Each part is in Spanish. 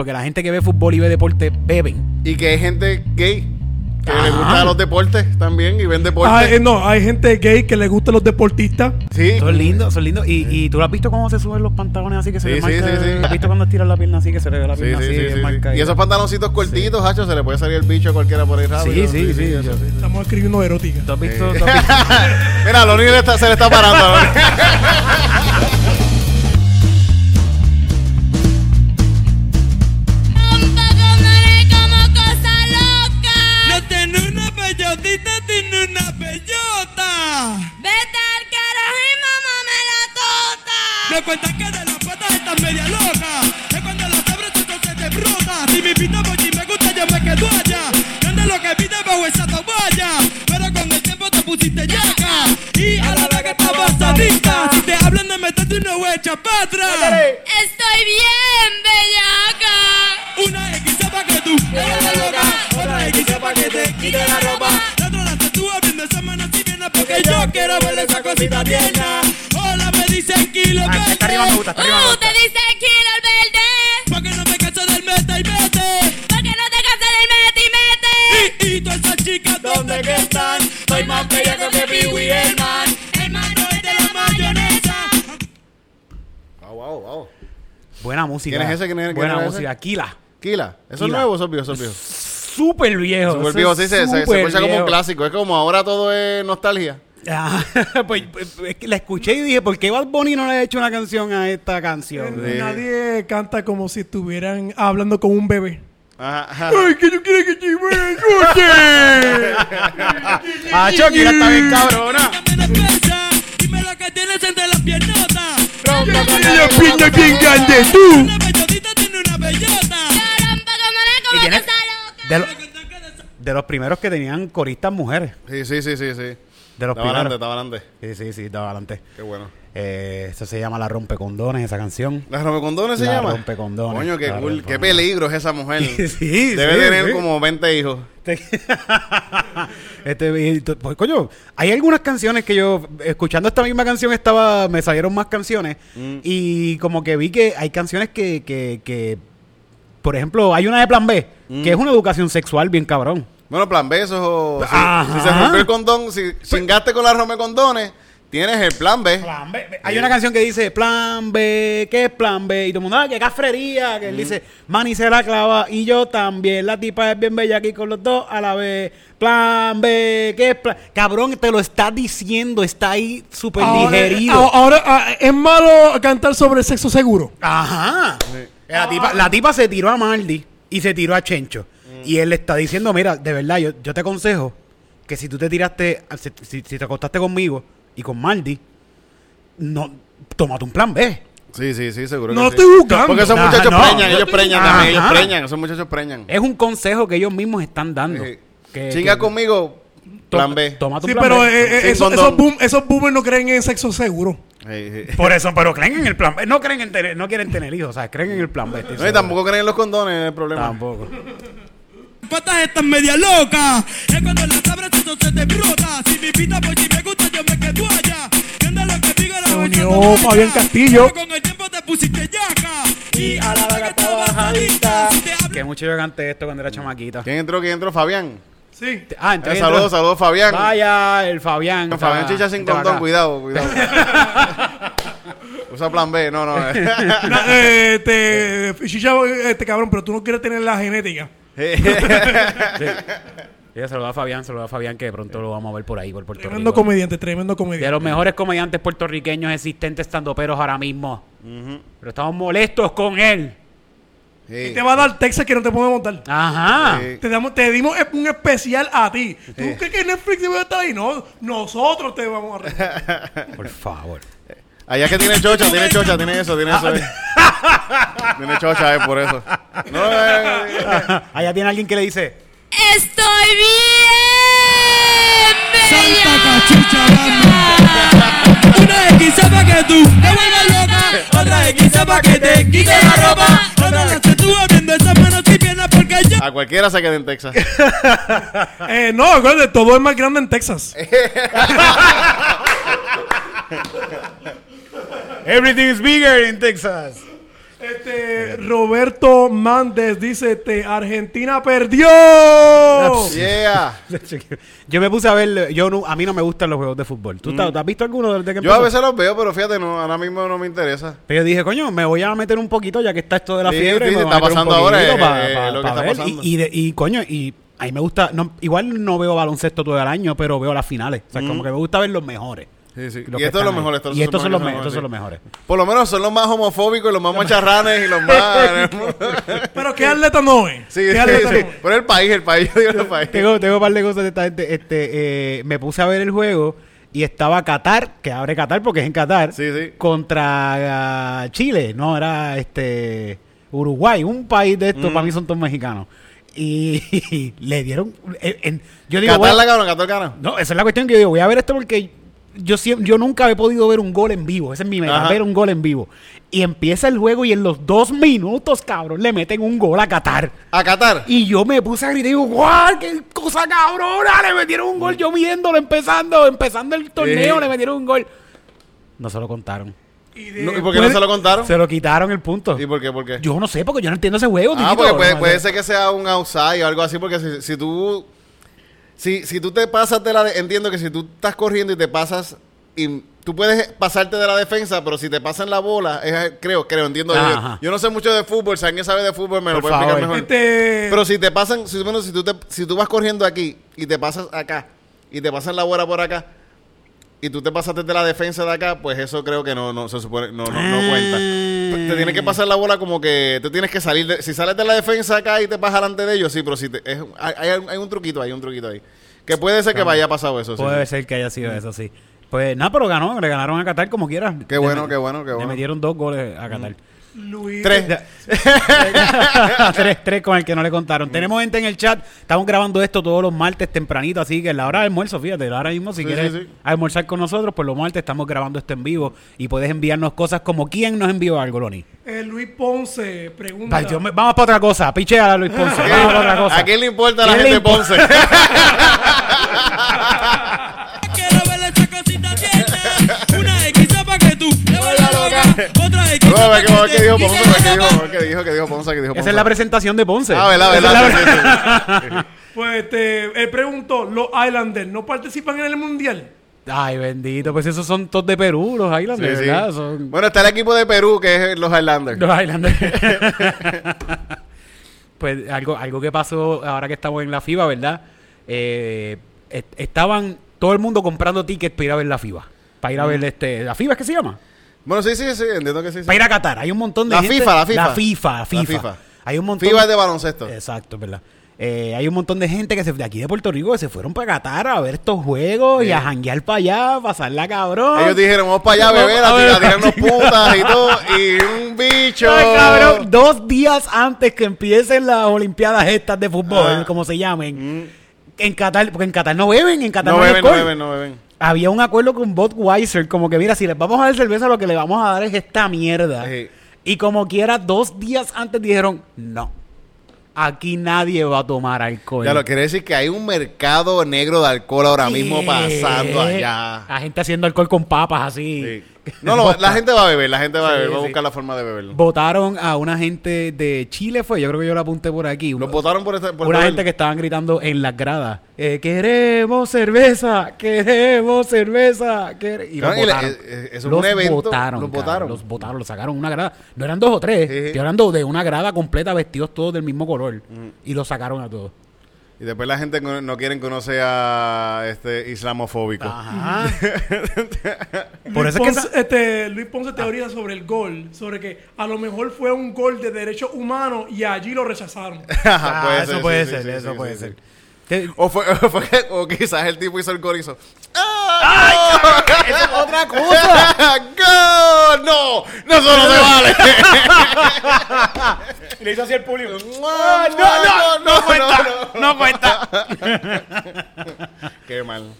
Porque la gente que ve fútbol y ve deporte beben. Y que hay gente gay que le Ajá. gusta los deportes también y ven deportes. Ah, eh, no, hay gente gay que le gustan los deportistas. Sí. Son lindos, son lindos. Y, y tú lo has visto cómo se suben los pantalones así que se Sí, le sí, marca. sí, sí. ¿Has visto cuando estiran la pierna así que se le ve la pierna sí, así? sí, bien sí, sí. marcadita? Y esos pantaloncitos cortitos, hacho, se le puede salir el bicho a cualquiera por ahí rápido. Sí, sí, sí. eso Estamos escribiendo erótica. ¿Tú has visto? tú has visto? Mira, lo único se le está parando. Me cuentan que de las patas estás media loca. Que cuando las abres se te brota. Si me invita por si me gusta, yo me quedo allá. Grande lo que pide bajo esa toalla. Pero con el tiempo te pusiste yaca. Y a la vez que estabas adicta. Si te hablan de meterte una echa para atrás. Estoy bien bellaca. Una X para que tú eres la loca. Otra X para que te quite la ropa. La otra la tú abriendo esa mano si viene porque yo quiero ver esa cosita tierna. Hola, me dicen kilo Ah, está arriba me gusta, está arriba me gusta. te dice el verde. Porque no me canso del meta y mete. Porque no te cansas del mete y mete. Y, y todas esas chicas, ¿dónde que están? Soy más bella que Pee Wee Herman. Hermano es de la mayonesa. Wow, wow, wow. Buena música. ¿Quién es ese? ¿Quién es- quién Buena era ese? música. Kila. Kila. ¿Eso es Kila. nuevo o eso es viejo? Eso es viejo. Súper viejo. Súper viejo, sí, se, se, se súper escucha como un clásico. Es como ahora todo es nostalgia. Ah, pues, pues, es que la escuché y dije, ¿por qué Bad Bunny no le ha hecho una canción a esta canción? Sí. Nadie canta como si estuvieran hablando con un bebé. Ajá, ajá. Ay, que yo quiero que te me escuche. Ah, Shakira está bien cabrona. Dime lo que tienes entre las piernotas. La piña bien grande, tú. Una bellotita tiene una bellota. Caramba, como le ¿Y como. De, lo- de los primeros que tenían coristas mujeres. Sí, sí, sí, sí, sí. De los Estaba adelante, primeros. estaba adelante. Sí, sí, sí, estaba adelante. Qué bueno. Eh, eso se llama La Rompecondones, esa canción. ¿La rompecondones se La llama? rompecondones. Coño, qué La cool. Qué peligro es esa mujer. Sí, Debe sí, tener sí. como 20 hijos. este, pues, coño, hay algunas canciones que yo, escuchando esta misma canción, estaba, me salieron más canciones. Mm. Y como que vi que hay canciones que, que, que por ejemplo, hay una de Plan B, Mm. que es una educación sexual bien cabrón. Bueno, plan besos o... Si, Ajá. si se rompió el condón, si chingaste con la rompecondones, tienes el plan B. Plan B. Hay una canción que dice Plan B, ¿qué es Plan B? Y todo el mundo, ah, qué cafrería. Que él dice, Manny se la clava y yo también. La tipa es bien bella aquí con los dos a la vez. Plan B, ¿qué es Plan Cabrón, te lo está diciendo, está ahí súper digerido. ah, ahora, ah, es malo cantar sobre sexo seguro. Ajá. La tipa, la tipa se tiró a Mardi y se tiró a Chencho. Y él le está diciendo, mira, de verdad, yo, yo te aconsejo que si tú te tiraste, si, si- si te acostaste conmigo y con Mardi, no, tómate un plan B. Sí, sí, sí, seguro No que estoy sí. buscando. Porque esos muchachos no. preñan, ellos preñan también, ellos preñan, esos muchachos preñan. Es un consejo que ellos mismos están dando. Sí. Que- Chinga que- conmigo, plan B. Tómate un Sí, plan pero B. eh, eh, Sin eso- condón. esos, boom, esos boomers no creen en sexo seguro. Sí, sí. Por eso, pero creen en el plan B. No creen en tener, no quieren tener hijos, o sea, creen en el plan B. No, y tampoco creen en los condones, es el problema. Tampoco. Patas están media locas. Es cuando las abres eso se te brota. Si me invita por si me gusta, yo me quedo allá. Viendo lo que digo, la unió. Fabián Castillo. Pero Con el tiempo te pusiste yaca. Y a la. Si te hablo- Que mucho yo canté esto cuando era chamaquita. ¿Quién entró? ¿Quién entró? Fabián. Sí. Ah, Eh, entonces. saludos, saludos, Fabián. Vaya, el Fabián. Fabián está- Chicha sin está condón, cuidado, cuidado. Usa plan B, no, no. Na- eh, este, Chicha, este cabrón, pero tú no quieres tener la genética. Sí, saluda a Fabián, saluda a Fabián que pronto lo vamos a ver por ahí, por Puerto Tremendo Rico. comediante, tremendo De comediante. los mejores comediantes puertorriqueños existentes estando peros ahora mismo. Pero estamos molestos con él. Sí. Te va a dar Texas que no te podemos montar. Ajá. Sí. Te, damos, te dimos un especial a ti. ¿Tú crees que Netflix debe estar ahí? No, nosotros te vamos a regalar. Por favor. Allá que tiene chocha, tiene chocha, tiene eso, tiene eso. eh. tiene chocha, es por eso. No, eh, eh, Allá tiene alguien que le dice. Estoy bien Santa bellaca. cachucha, Una X para que tú te vuelvas loca. Otra X para que te quite la ropa. Otra la que tú abriendo esas manos y piernas porque yo. a cualquiera se queda en Texas. Eh, no, acuérdate, todo es más grande en Texas. Everything is bigger in Texas. Este, Roberto Mández dice, este, Argentina perdió. Yeah. Yo me puse a ver, yo no- a mí no me gustan los juegos de fútbol. ¿Tú, estás- ¿tú has visto alguno desde que Yo a veces los veo, pero fíjate, no, ahora mismo no me interesa. Pero yo dije, coño, me voy a meter un poquito ya que está esto de la Sí, fiebre. sí, me está pasando ahora, poquito eh, pa- eh, pa- lo que pa está ver. pasando. Y, y, de- y, coño, y a mí me gusta, no, igual no veo baloncesto todo el año, pero veo las finales. O sea, como que me gusta ver los mejores. Sí, sí. Los Y estos son los mejores. estos Y estos son los, me- estos son los mejores. Por lo menos son los más homofóbicos y los más macharranes y los más... Pero qué atleta no es. sí, ¿Qué sí, sí. no? Pero el país, el país, yo digo el país. Tengo, tengo un par de cosas de esta gente. Este, eh, me puse a ver el juego y estaba Qatar, que abre Qatar porque es en Qatar, Sí, sí. contra ah, Chile. No, era este Uruguay, un país de Mm. estos, para mí son todos mexicanos. Y, le dieron. en- en- yo digo, Qatar bueno, la gana, Qatar gana. no, esa es la cuestión que yo digo, voy a ver esto porque yo yo nunca he podido ver un gol en vivo. Esa es mi meta, Ajá. ver un gol en vivo. Y empieza el juego y en los dos minutos, cabrón, le meten un gol a Qatar. A Qatar. Y yo me puse a gritar y digo, ¡guau! ¡Qué cosa cabrona! Le metieron un gol yo viéndolo, empezando, empezando el torneo, le metieron un gol. No se lo contaron. Y de- No, ¿Y por qué no Puede- se lo contaron? Se lo quitaron el punto. ¿Y por qué? ¿Por qué? Yo no sé, porque yo no entiendo ese juego. Ah, porque puede, ser que sea un outside o algo así, porque si, si tú... Si, si tú te pasas de la... de- entiendo que si tú estás corriendo y te pasas... Y tú puedes pasarte de la defensa, pero si te pasan la bola, es, creo, creo, entiendo. yo. No sé mucho de fútbol, si alguien sabe de fútbol me lo puede explicar mejor. Este, Pero si te pasan, si, bueno, si, tú te- si tú vas corriendo aquí y te pasas acá y te pasan la bola por acá y tú te pasaste de la defensa de acá, pues eso creo que no, no se supone, no, no, no cuenta. Te tienes que pasar la bola como que tú tienes que salir de, si sales de la defensa acá y te pasas delante de ellos, sí, pero si te, es, hay, hay, hay un truquito ahí, un truquito ahí. Que puede ser que vaya pasado eso. sí, Puede sí. ser que haya sido eso, sí. Pues nada, pero ganó, le ganaron a Qatar como quiera. Qué Le bueno, met- qué bueno, qué Le bueno. metieron dos goles a Qatar. Luis, Tres. tres, tres con el que no le contaron. Tenemos gente en el chat. Estamos grabando esto todos los martes tempranito, así que en la hora de almuerzo, fíjate, ahora mismo si Sí, quieres sí, sí. almorzar con nosotros, pues los martes estamos grabando esto en vivo y puedes enviarnos cosas como quién nos envió algo, Loni. eh, Luis Ponce pregunta. Ay, vamos para otra cosa, pichea a Luis Ponce, vamos para otra cosa. ¿A quién le importa a la ¿Quién gente de Ponce? Quiero ver esa cosita Otra qué dijo Ponce, qué dijo, a ver qué dijo, qué dijo Ponce, qué dijo Ponce. Esa es la presentación de Ponce. Ah, verdad, verdad. Pues este, él preguntó, los Islanders no participan en el mundial. Ay, bendito, pues esos son todos de Perú, los Islanders, Sí, sí. ¿verdad? Son Bueno, está el equipo de Perú, que es los Highlanders. los Islanders. pues algo, algo que pasó ahora que estamos en la FIBA, ¿verdad? Eh, est- estaban todo el mundo comprando tickets para ir a ver la FIBA. Para ir a ver este. ¿La FIBA es que se llama? Bueno, sí, sí, sí, entiendo que sí. sí. Para ir a Qatar. Hay un montón de La gente- FIFA, la FIFA. La FIFA, la La FIFA. FIFA. Hay un montón. FIBA es de baloncesto. Exacto, ¿verdad? Eh, hay un montón de gente que se, de aquí de Puerto Rico que se fueron para Qatar a ver estos juegos y a janguear para allá, a pasarla cabrón. Ellos dijeron, vamos para allá a beber, a, A tirar- ver, a tirarnos putas y todo. Y un bicho. Ay, cabrón, dos días antes que empiecen las Olimpiadas estas de fútbol, Ah. como se llamen, en Qatar, porque en Qatar no beben, en Qatar No no, beben, no beben, no beben. Había un acuerdo con Budweiser, como que mira, si les vamos a dar cerveza, lo que le vamos a dar es esta mierda. Sí. Y como quiera, dos días antes dijeron, no, aquí nadie va a tomar alcohol. Ya lo quiere decir que hay un mercado negro de alcohol ahora mismo pasando allá. La gente haciendo alcohol con papas así. Sí. No, no, la gente va a beber, la gente va a Sí, beber, va a sí. buscar la forma de beberlo. Votaron a una gente de Chile, fue, yo creo que yo la apunté por aquí. Los votaron por este. Por una beber. gente que estaban gritando en las gradas, eh, queremos cerveza, queremos cerveza. quere-". Y los y votaron. eh, eh, es los un evento, votaron, los votaron. Los votaron, los sacaron una grada. No eran dos o tres, sí. estoy hablando de una grada completa, vestidos todos del mismo color. Mm. Y los sacaron a todos. Y después la gente no quieren conocer a este islamofóbico. Ajá. Por eso es que Ponce, este, Luis Ponce teoriza sobre el gol, sobre que a lo mejor fue un gol de derechos humanos y allí lo rechazaron. Ajá, Ah, puede eso ser, puede sí, ser, sí, eso sí, puede sí, ser. sí. ¿Qué- O, fue, o, fue que- o quizás el tipo hizo el gol y hizo. ¡Ah! Eso es otra cosa. ¡Gol! ¡No! ¡No, eso no se vale! Y le hizo así el público. no, no, no, cuenta. No cuenta. Qué mal.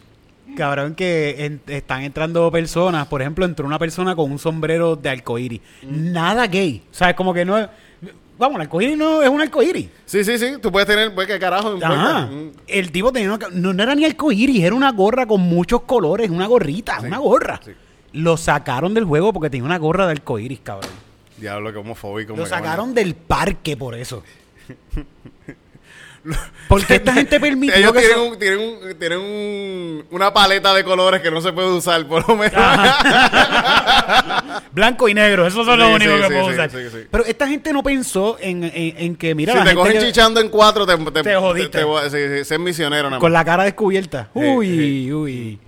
Cabrón, que en- están entrando personas. Por ejemplo, entró una persona con un sombrero de arcoíris. Nada gay. O sea, es como que no es. Vamos, el arcoíris no es un arcoíris. Sí, sí, sí. Tú puedes tener, pues, ¿qué carajo? Ajá. Mm. El tipo tenía una. No, no era ni arcoíris, era una gorra con muchos colores, una gorrita, Sí, una gorra. sí. Lo sacaron del juego porque tenía una gorra de arcoíris, cabrón. Diablo, que homofóbico. Lo me sacaron del parque por eso. Porque esta gente permitió Ellos que tienen, un, tienen, un, tienen un- una paleta de colores que no se puede usar, por lo menos. Blanco y negro, eso son Sí, lo único sí, que puedo usar. Pero esta gente no pensó en, en- en que, mira, si la te gente cogen que- chichando en cuatro, te, te, Te jodiste. te ser misionero nada más. con la cara descubierta. Uy, uy.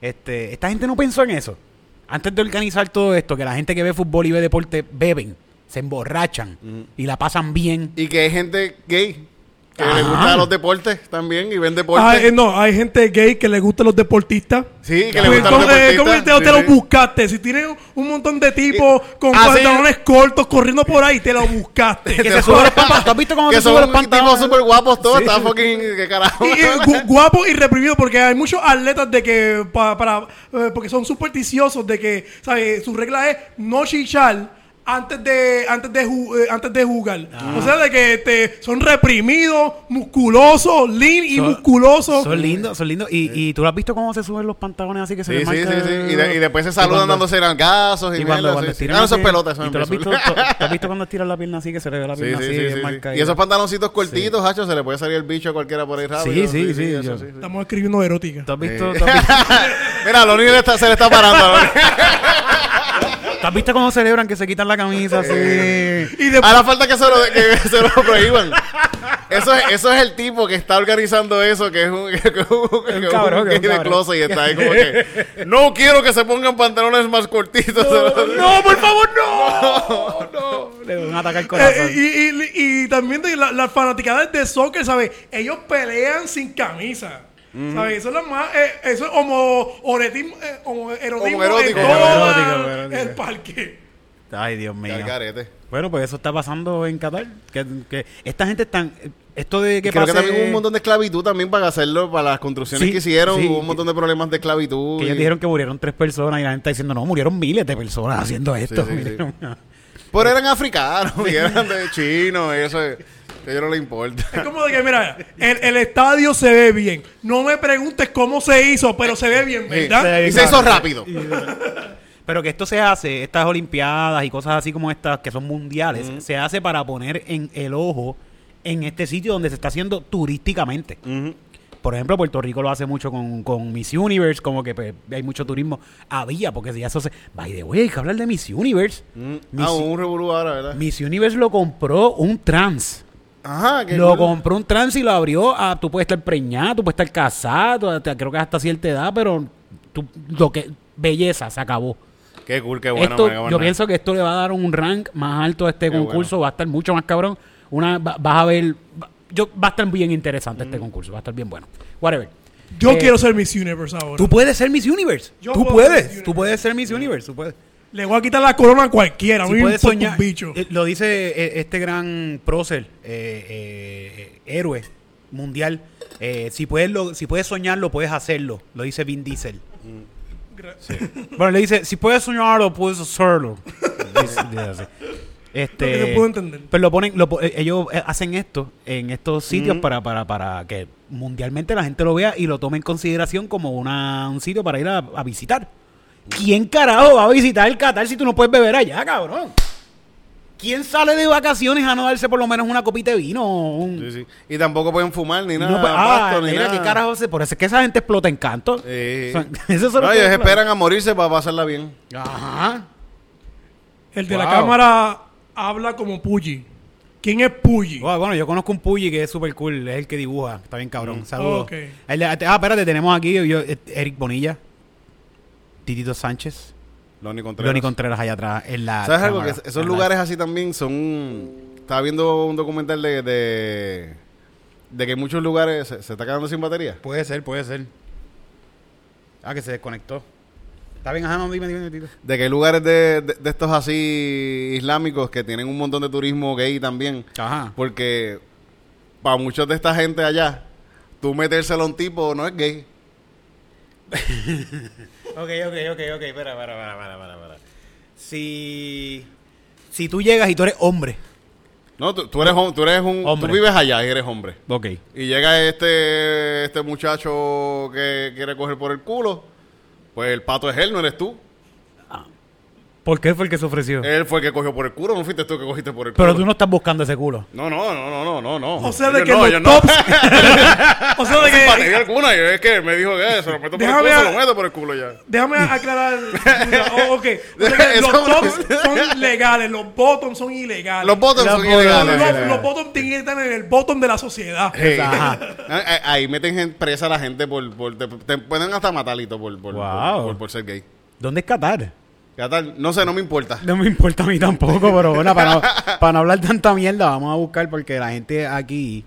Este, esta gente no pensó en eso. Antes de organizar todo esto, que la gente que ve fútbol y ve deporte beben, se emborrachan y la pasan bien. Y que hay gente gay que Ajá. le gustan los deportes también y ven deportes. Ah, eh, no, hay gente gay que le gustan los deportistas. Sí, que le Pues, gustan los ¿cómo, eh, deportistas. ¿Cómo te, te Sí, lo sí. buscaste? Si tienes un- montón de tipos con Ah, sí. pantalones cortos corriendo por ahí, te lo buscaste. Que se suben los pantalones. ¿Tú has visto cómo Que se son suben los tipos pantalones? súper guapos todos. Sí. Está fucking... ¿Qué carajo? Y, eh, gu- guapo y reprimido porque hay muchos atletas de que pa- para eh, porque son supersticiosos de que ¿sabes? su regla es no chichar antes de antes de ju- eh, antes de jugar Ah. o sea de que este, son reprimidos musculosos lean y Son- musculosos Son lindos, son lindos. Y, y tú lo has visto cómo se suben los pantalones así que se Sí, les sí, sí, marca sí. Y, de- y después se y saludan cuando- dándose nalgazos y, Y cuando, cuando sí, sí. Ah, no, eso es así- pelota. Eso ¿Y tú lo has visto, tú- has visto cuando estiran la pierna así que se le ve la pierna sí, así sí, bien sí, sí. marcadita? Y esos pantaloncitos cortitos, hacho, se le puede salir el bicho a cualquiera por ahí rápido. Sí, sí, sí, eso yo- sí, sí. estamos escribiendo erótica ¿Tú has visto, Mira, lo único que se le está parando. ¿no? tú has visto cómo celebran que se quitan la camisa así? y después Ahora falta que se lo, que se lo prohíban. Eso es, eso es el tipo que está organizando eso, que es un, que un cabrón, un de cabrón. closet y está ahí como que no quiero que se pongan pantalones más cortitos. ¡No, por favor, no! no. Le doy un ataque al corazón. Eh, y, y- y también de la- las fanaticadas de soccer, ¿sabes? Ellos pelean sin camisa. ¿Sabes? Eso es lo más. eh, eso es homo, oretismo, eh, la- homoerótico. el parque. Ay, Dios mío. Bueno, pues eso está pasando en Qatar. Que, que esta gente están... Esto de que Y creo que también hubo un montón de esclavitud también para hacerlo, para las construcciones Sí, que hicieron. sí. hubo un montón de problemas de esclavitud. Que ellos dijeron que murieron tres personas y la gente está diciendo, no, murieron miles de personas haciendo esto. sí, Pero eran africanos y eran de chinos. Y a ellos no les importa. Es como de que, mira, el, el estadio se ve bien. No me preguntes cómo se hizo, pero se ve bien, ¿verdad? Y se hizo rápido. Pero que esto se hace, estas olimpiadas y cosas así como estas, que son mundiales, se hace para poner en el ojo en este sitio donde se está haciendo turísticamente. Por ejemplo, Puerto Rico lo hace mucho con, con Miss Universe, como que pues, hay mucho turismo. Había, porque ya eso se... By the way, hay que hablar de Miss Universe. Miss, Ah, un revolú ahora, ¿verdad? Miss Universe lo compró un trans. Ajá, que Lo compró un trans y lo abrió a... Tú puedes estar preñada, tú puedes estar casado, hasta- creo que hasta cierta edad, pero tú, lo que... Belleza, se acabó. Qué cool, qué bueno. esto, yo pienso que esto le va a dar un rank más alto a este Qué concurso, va a estar mucho más cabrón. Una, va- vas a ver, va, yo, va a estar bien interesante este concurso, va a estar bien bueno. Whatever. Yo Eh, quiero ser Miss Universe ahora. Tú puedes ser Miss Universe. Yo tú puedes, tú puedes ser Miss Universe. Tú puedes. Le voy a quitar la corona a cualquiera. Si puedes soñar, bicho. eh, lo dice eh, este gran prócer, eh, eh, héroe mundial. eh, si, puedes lo- si puedes soñarlo, puedes hacerlo. Lo dice Vin Diesel. Bueno, le dice, si puedes soñarlo, puedes hacerlo. Este, Lo que no puedo entender. Pero lo ponen, lo ellos hacen esto en estos sitios para, para, para que mundialmente la gente lo vea y lo tome en consideración como una, un sitio para ir a, a visitar. ¿Quién carajo va a visitar el Qatar si tú no puedes beber allá, cabrón? ¿Quién sale de vacaciones a no darse por lo menos una copita de vino? un- Sí, sí. Y tampoco pueden fumar ni nada. no puede- ah, pasto, ni mira, nada. ¿qué carajo se- Por eso es que esa gente explota en canto. Eso lo No, ellos esperan a morirse para pasarla bien. Ajá. El de la cámara habla como Puyi. ¿Quién es Puyi? Bueno, bueno, yo conozco un Puyi que es súper cool, es el que dibuja, está bien cabrón. Saludos. Ok. El de- ah, espérate, tenemos aquí yo, eh, Eric Bonilla, Titito Sánchez, Lonnie Contreras. Johnny Contreras allá atrás en la ¿Sabes algo? Que esos la- lugares así también son... Estaba viendo un documental de... De, de que en muchos lugares se, se está quedando sin batería. Puede ser, puede ser. Ah, que se desconectó. Está bien, ajá, no, dime, dime, Tito. De que hay lugares de, de- de estos así islámicos que tienen un montón de turismo gay también. Ajá. Porque para muchos de esta gente allá, tú metérselo a un tipo no es gay. Ok, ok, ok, ok, espera, espera, espera, espera, espera, espera. Si, si tú llegas y tú eres hombre. No, tú, tú eres, tú eres un... Hombre. Tú vives allá y eres hombre. Ok. Y llega este, este muchacho que quiere coger por el culo. Pues el pato es él, no eres tú. ¿Por qué fue el que se ofreció? Él fue el que cogió por el culo, no fuiste tú que cogiste por el Pero culo. tú no estás buscando ese culo. No, no, no, no, no, no, no. O sea, de Yo que no, los yo no. tops. o sea, de Batería que. alguna, yo es que me dijo que se lo meto por el culo, a- se lo meto por el culo ya. Déjame aclarar. Oh, ok. Los no- tops son legales, los bottoms son ilegales. Los bottoms son ilegales. Los, los bottoms tienen que estar en el bottom de la sociedad. Hey. Ajá. Ah, Ahí meten presa a la gente por... por te, te pueden hasta matarito por, por, Wow. por, por- por ser gay. ¿Dónde es Qatar? Ya tal, No sé, no me importa. No me importa a mí tampoco, pero bueno, para no, para no hablar tanta mierda, vamos a buscar porque la gente aquí.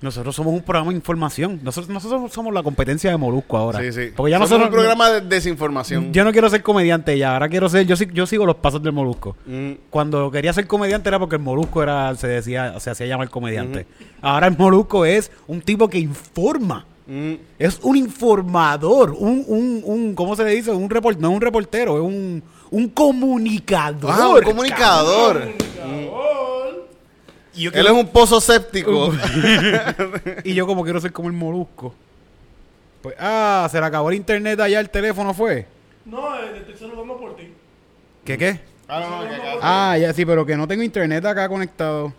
Nosotros somos un programa de información. Nosotros, nosotros somos la competencia de Molusco ahora. Sí, sí. Porque ya Somos nosotros. un programa de desinformación. Yo no quiero ser comediante ya, ahora quiero ser. Yo, yo sigo los pasos del Molusco. Mm. Cuando quería ser comediante era porque el Molusco era, se decía, se hacía llamar comediante. Ahora el Molusco es un tipo que informa. Mm. Es un informador, un, un, un ¿cómo se le dice? Un report, no es un reportero, es un, un comunicador. Ah, un comunicador. Y yo, Él es un pozo séptico. y yo como quiero ser como el Molusco. Pues, ah, se le acabó el internet allá, el teléfono fue. No, eh, te estoy saludando por ti. ¿Qué qué? Ah, no, no, que acá- Ah, ya sí, pero que no tengo internet acá conectado.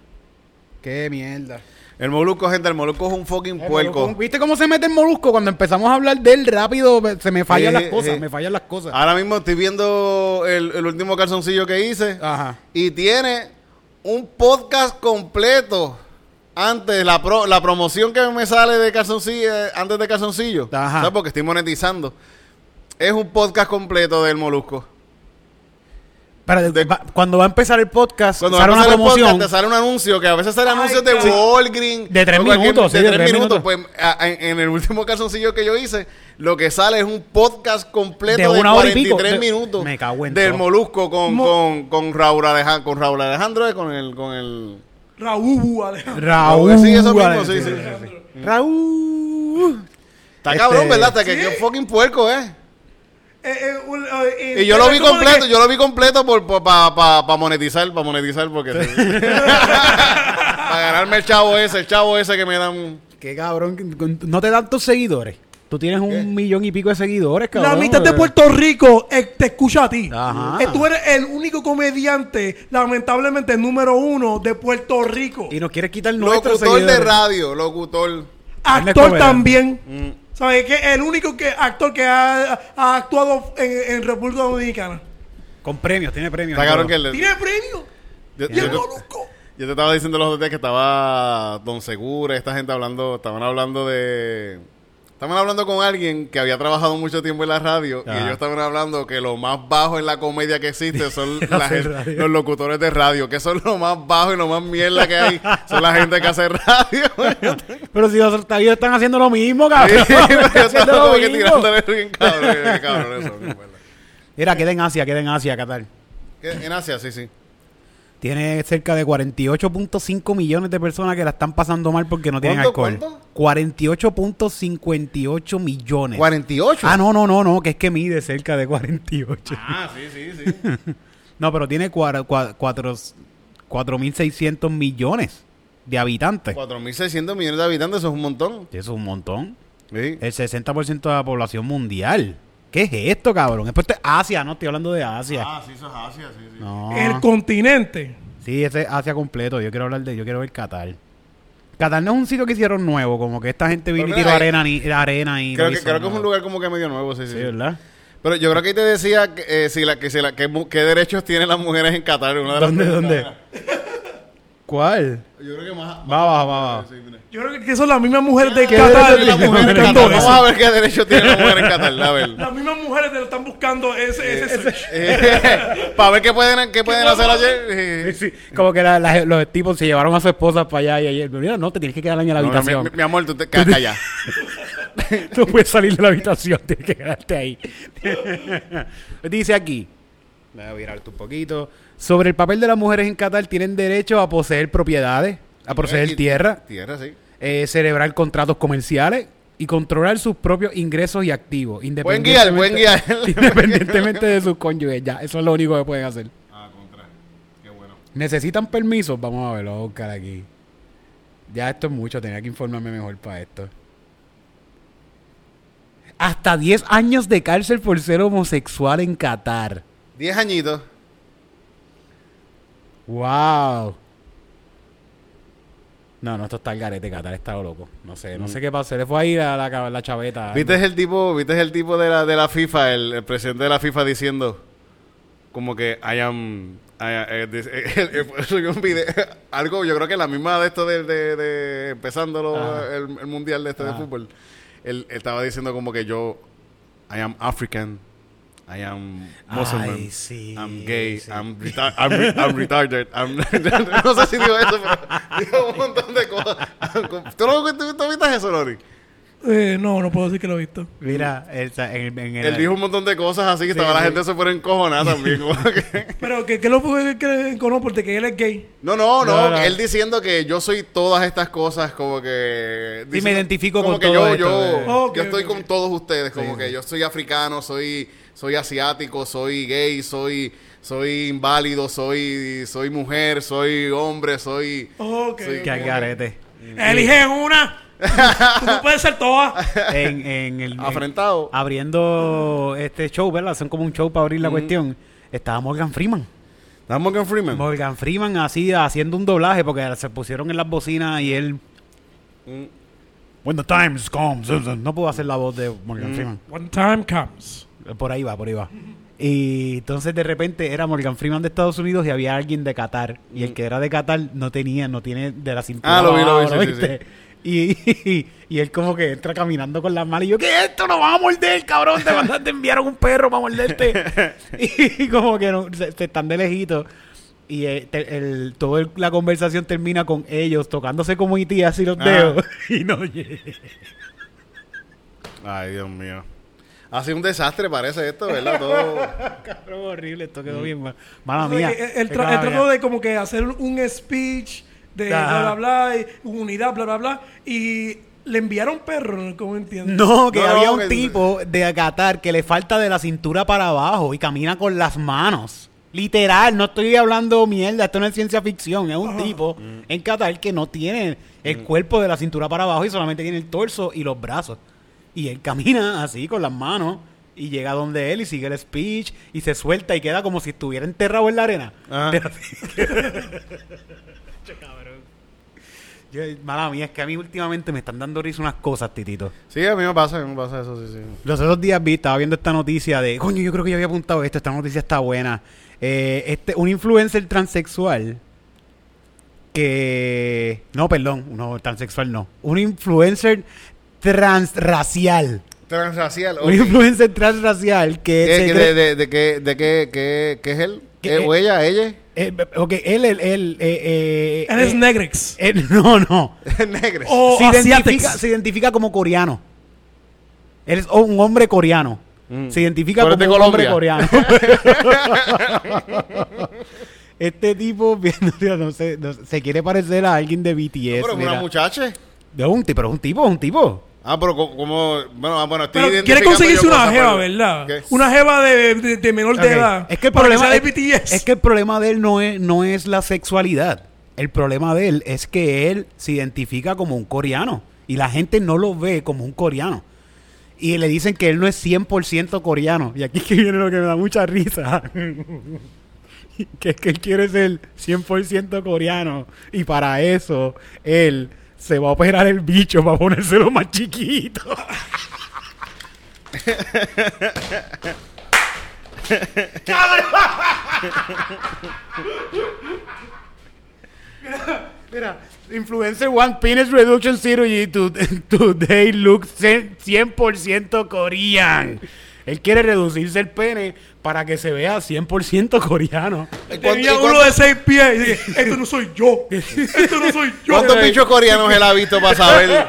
Qué mierda. El molusco, gente, el molusco es un fucking El puerco. molusco, ¿Viste cómo se mete el molusco? Cuando empezamos a hablar de él rápido, se me fallan las cosas, me fallan las cosas. Ahora mismo estoy viendo el, el último calzoncillo que hice Ajá. y tiene un podcast completo. Antes, la, pro- la promoción que me sale de calzoncillo, eh, antes de calzoncillo, Ajá. ¿sabes? Porque estoy monetizando. Es un podcast completo del molusco. De- cuando va a empezar el podcast, Cuando sale va a una empezar el promoción. podcast, te sale un anuncio que a veces sale anuncios de. Walgreens. De tres minutos, sí, de de tres tres minutos. minutos. Pues a- en, en el último calzoncillo que yo hice, lo que sale es un podcast completo De de, una hora y pico. 43 De- minutos me cago en del todo. molusco con, Mo- con, con Raúl Alejandro, con Raúl Alejandro, eh, con el, con el Raúl Alejandro. Raúl. Sí, eso mismo, vale, sí, sí, sí, sí. Raúl. Está Este- cabrón, ¿verdad? Hasta que Sí. qué fucking puerco, ¿eh? Eh, eh, un- eh, Y yo lo vi completo, que- yo lo vi completo por, para pa, pa monetizar, para monetizar, porque para ganarme el chavo ese, el chavo ese que me dan. Qué cabrón. No te dan tus seguidores. Tú tienes un millón y pico de seguidores, cabrón. La mitad de Puerto Rico eh, te escucha a ti. Ajá. Eh, tú eres el único comediante, lamentablemente, número uno de Puerto Rico. Y nos quieres quitar nuestros Locutor de radio, locutor. Actor también. Mm. ¿Sabes qué? El único que, actor que ha, ha actuado en, en República Dominicana. Con premios, tiene premios. Que le- ¿Tiene premio? yo, Y el yo- Molusco. yo te estaba diciendo los otros días que estaba Don Segura, esta gente hablando, estaban hablando de... Estaban hablando con alguien que había trabajado mucho tiempo en la radio y ellos estaban hablando que lo más bajo en la comedia que existe son la gente- los locutores de radio, que son lo más bajo y lo más mierda que hay, son la gente que hace radio. Pero si los ellos están haciendo lo mismo, cabrón. Sí, Están haciendo lo mismo. tirándole bien cabrón, eso. Mira, queda en Asia, queda en Asia, Qatar. En Asia, sí, sí. Tiene cerca de 48.5 millones de personas que la están pasando mal porque no tienen ¿Cuánto, alcohol. cuánto? 48.58 millones. 48. Ah, no, no, no, no, que es que mide cerca de 48. Ah, sí, sí, sí. No, pero tiene cua- cua- cuatro- 4.600 millones de habitantes. 4.600 millones de habitantes, eso es un montón. Eso es un montón. Sí. El 60% de la población mundial. ¿Qué es esto, cabrón? Esto es Asia, no estoy hablando de Asia. Ah, sí, eso es Asia, sí, sí. No. El continente. Sí, ese es Asia completo. Yo quiero hablar de, yo quiero ver Qatar. Qatar no es un sitio que hicieron nuevo, como que esta gente vino y tiró arena, ni, arena y Creo que, creo que es un lugar como que medio nuevo, sí, sí. Sí, ¿verdad? Pero yo creo que ahí te decía que, eh, si la, que, si la, que mu- qué derechos tienen las mujeres en Qatar. Una de las ¿Dónde, preguntas dónde? ¿Cuál? Yo creo que más. Va, va, va, va. Sí, mira. Yo creo que son las mismas mujeres de ¿Qué Qatar. en eso. Vamos a ver qué derechos tienen las mujeres en Qatar. A ver. Las mismas mujeres te lo están buscando ese. Para ver qué pueden, qué pueden hacer ayer. Sí, sí. Como que la- la- los tipos se llevaron a su esposa para allá y ayer. Mira, no, te tienes que quedar en la No, no, mi, habitación. mi- amor, tú te ca- calla. No puedes salir de la habitación, tienes que quedarte ahí. Dice aquí, voy a virarte un poquito. Sobre el papel de las mujeres en Qatar, tienen derecho a poseer propiedades, a poseer tierra, Tierra, sí. eh, celebrar contratos comerciales y controlar sus propios ingresos y activos. Buen guiar, buen guiar. Independientemente de sus cónyuges, ya, eso es lo único que pueden hacer. Ah, contra. Qué bueno. ¿Necesitan permisos? Vamos a verlo, a buscar aquí. Ya esto es mucho, tenía que informarme mejor para esto. Hasta 10 años de cárcel por ser homosexual en Qatar. 10 añitos. Wow. No, no, esto está el garete, Qatar está loco. No sé, no sé qué pasó. Le fue a ir a la, ca- la chaveta. ¿Viste el tipo, viste el tipo de la, de la FIFA, el, el presidente de la FIFA diciendo como que I am I am- eh, dice- eh, eh, subió un video, algo, yo creo que la misma de esto de, de, de empezando lo- Ajá. el, el mundial de este de fútbol. Él, él estaba diciendo como que yo I am African, I am Muslim, Ay, sí, I'm gay, sí. I'm, reta- I'm, re- I'm retarded, I'm- no sé si digo eso, pero digo un montón de cosas. ¿Tú, no, tú, tú viste eso, Lori? Eh, no, no puedo decir que lo he visto. Mira, el, en, en el- Él dijo un montón de cosas así que Sí, estaba la gente se pone encojonada también. como que- Pero que, que lo puede que enconó porque que él es gay. No, no, no, No. Él diciendo que yo soy todas estas cosas, como que. Sí, me diciendo- identifico como con que todo yo, esto yo, yo estoy ok, con ok. todos ustedes, como Sí, que sí. yo soy africano, soy, soy asiático, soy gay, soy, soy inválido, soy, soy mujer, soy hombre, soy. Ok. Sí, Que al garete. Elige una. Tú no puedes ser todas. En, en el, en- Afrentado. abriendo este show, ¿verdad? Son como un show para abrir la cuestión. Estaba Morgan Freeman. ¿Estás Morgan Freeman? Morgan Freeman así haciendo un doblaje porque se pusieron en las bocinas y él. Mm. When the times comes. No puedo hacer la voz de Morgan Freeman. When time comes. Por ahí va, por ahí va. Y entonces de repente era Morgan Freeman de Estados Unidos y había alguien de Qatar. Y el que era de Qatar no tenía, no tiene de la cintura. Ah, lo vi, lo vi, sí, sí, ¿viste? Y, y él como que entra caminando con las manos y yo, ¿qué es esto? ¡Nos van a morder, cabrón! Te mandaste, te enviaron un perro para morderte. y como que no, se, se están de lejito. Y eh, te- el, toda el- la conversación termina con ellos tocándose como IT así los Ah. dedos. y no. Ay, Dios mío. Ha sido un desastre, parece esto, ¿verdad? Todo. Cabrón, horrible, esto quedó bien mal. Mala mía. que él, él trató de como que hacer un speech de Ajá. bla bla bla, y unidad, bla bla bla. Y le enviaron perro, ¿cómo entiendes? No, que No, había un que- tipo de Qatar que le falta de la cintura para abajo y camina con las manos. Literal, no estoy hablando mierda, esto no es ciencia ficción, es un tipo en Qatar que no tiene el cuerpo de la cintura para abajo y solamente tiene el torso y los brazos. Y él camina así con las manos y llega donde él y sigue el speech y se suelta y queda como si estuviera enterrado en la arena. Cabrón. Yo, mala mía, es que a mí últimamente me están dando risa unas cosas, titito. Sí, a mí me pasa, a mí me pasa eso, sí, sí. Los otros días vi, estaba viendo esta noticia de, coño, yo creo que yo había apuntado esto, esta noticia está buena. Eh, este, un influencer transexual que, no, perdón, no, transexual no, un influencer transracial, Transracial. un influencer transracial que ¿Qué- se qué- cree- de, de, de qué, de qué, qué, qué es él? ¿Qué- Eh, ¿O ella? ¿Ella? eh, ok, él, él, él, eh, eh, Él es eh, Negrex. él- no, no, Negra. O se identifica, Asiatics. se identifica como coreano. Él es un hombre coreano. Mm. Se identifica Pero como un hombre coreano. este tipo no sé, no sé, se quiere parecer a alguien de BTS. pero es una muchacha. De un pero es un tipo, es un tipo. Ah, pero co- como... Bueno, ah, bueno, estoy Pero quiere conseguirse una cosas, jeva, pero- ¿verdad? ¿Qué? Una jeva de, de- de menor de edad. Es que el problema es, BTS. es que el problema de él no es, no es la sexualidad. El problema de él es que él se identifica como un coreano y la gente no lo ve como un coreano. Y le dicen que él no es 100% coreano. Y aquí es que viene lo que me da mucha risa. que es que él quiere ser 100% coreano. Y para eso él se va a operar el bicho para ponérselo más chiquito. Mira, influencer One Penis Reduction Surgery to, today looks 100% Korean. Él quiere reducirse el pene para que se vea 100% coreano. ¿Y cuánto- Tenía uno de seis pies y dije, esto no soy yo. Esto no soy yo. ¿Cuántos bichos coreanos él ha visto para saber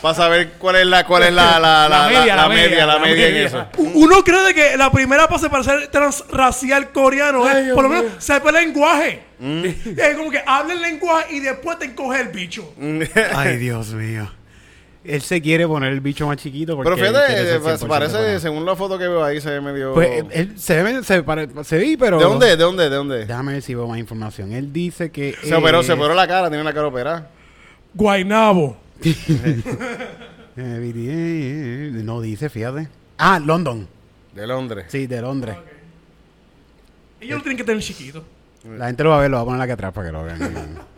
para saber cuál es la cuál es la la, la, la- la media, la media en eso? Uno cree que la primera fase para ser transracial coreano es, por lo menos, sepa el lenguaje. Mm. Es como que habla el lenguaje y después te encoge el bicho. Ay, Dios mío. Él se quiere poner el bicho más chiquito porque Pero fíjate, eh, 100% parece, según la foto que veo ahí, se ve medio... Pues él- se ve, se, pare- se ve, pero... ¿De dónde? ¿De dónde? ¿De dónde? Déjame ver si veo más información. Él dice que... Se operó, es- se operó la cara, tiene la cara operada. Guainabo. Eh, BTS, No dice, fíjate. Ah, London. De Londres. Sí, de Londres. Ellos lo tienen que tener chiquito. La gente lo va a ver, lo va a poner aquí atrás para que lo vean.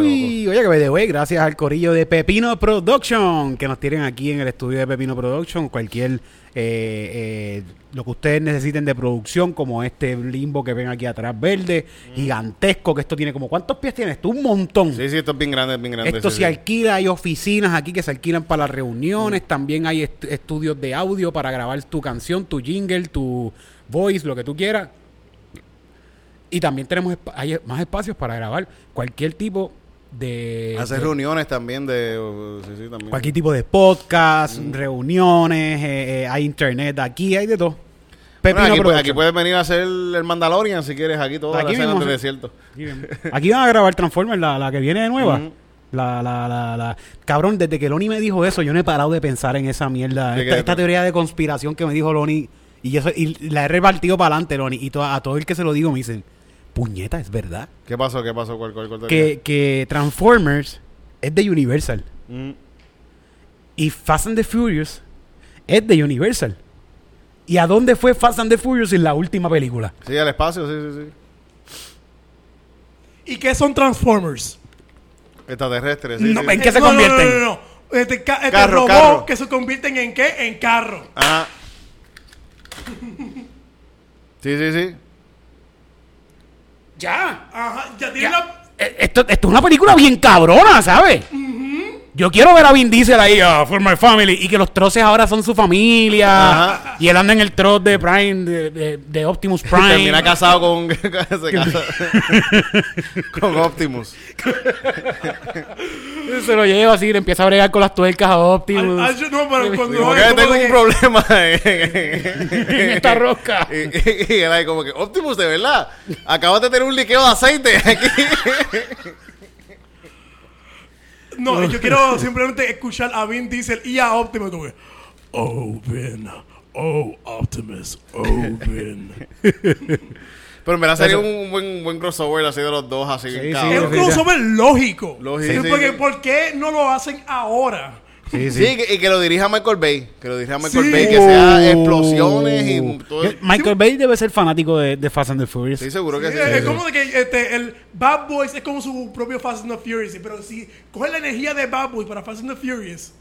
Uy, oye, que by the way, gracias al corillo de Pepino Production, que nos tienen aquí en el estudio de Pepino Production, cualquier, eh, eh, lo que ustedes necesiten de producción, como este limbo que ven aquí atrás verde, gigantesco, que esto tiene como, ¿cuántos pies tienes tú? Un montón. Sí, sí, esto es bien grande, es bien grande. Esto sí, se sí. alquila, hay oficinas aquí que se alquilan para las reuniones, también hay est- estudios de audio para grabar tu canción, tu jingle, tu voice, lo que tú quieras. Y también tenemos hay más espacios para grabar cualquier tipo de, Hacer de- reuniones también de... uh, sí, sí, también. cualquier tipo de podcast, reuniones, eh, eh, hay internet aquí, hay de todo. Bueno, aquí, puedes venir a hacer el Mandalorian si quieres, aquí toda Aquí la mismo, desierto. Aquí, van a grabar Transformers, la, la que viene de nueva. La, la, la, la- Cabrón, desde que Loni me dijo eso, yo no he parado de pensar en esa mierda. ¿De Esta, teoría de conspiración que me dijo Loni. Y, eso, y la he repartido para adelante, Loni. Y to- a todo el que se lo digo me dicen, puñeta, es verdad. ¿Qué pasó? ¿Qué pasó? ¿Cuál, cuál, cuál Que, que Transformers es de Universal. Mm. Y Fast and the Furious es de Universal. ¿Y a dónde fue Fast and the Furious en la última película? Sí, al espacio, sí, sí, sí. ¿Y qué son Transformers? Extraterrestres, sí, No, sí. ¿en qué se no, no, convierten? No, no, no. Este, ca- este Carro, robot carro. que se convierten en qué? En carro. Ajá. Sí, sí, sí. Ya. Ajá, ya tiene la... Eh, Esto, esto es una película bien cabrona, ¿sabes? Yo quiero ver a Vin Diesel ahí, ah, for my family, y que los troces ahora son su familia, Ajá. y él anda en el troz de Prime, de, de- de Optimus Prime. termina casado con... se casa- con Optimus. Se lo lleva así, le empieza a bregar con las tuercas a Optimus. Ah, yo- no, pero cuando... Como que tengo un que- problema en esta rosca. Y, y- y él ahí como que, Optimus, de verdad, acabas de tener un liqueo de aceite aquí. No, yo quiero simplemente escuchar a Vin Diesel y a Optimus. como que, Oh, Vin. Oh, Optimus. Oh, Vin. Pero me la sería un buen, buen crossover así de los dos, así Sí, sí, es un crossover lógico. Lógico. Sí, Sí, porque, sí. ¿Por qué no lo hacen ahora? Sí, Sí, y que, y que lo dirija Michael Bay. Que lo dirija Michael Sí. Bay, que sea explosiones y todo. Michael Bay debe ser fanático de, de Fast and the Furious. Estoy seguro que Sí, sí. es, sí, sí. como de que este, el Bad Boys es como su propio Fast and the Furious. Pero si coge la energía de Bad Boys para Fast and the Furious,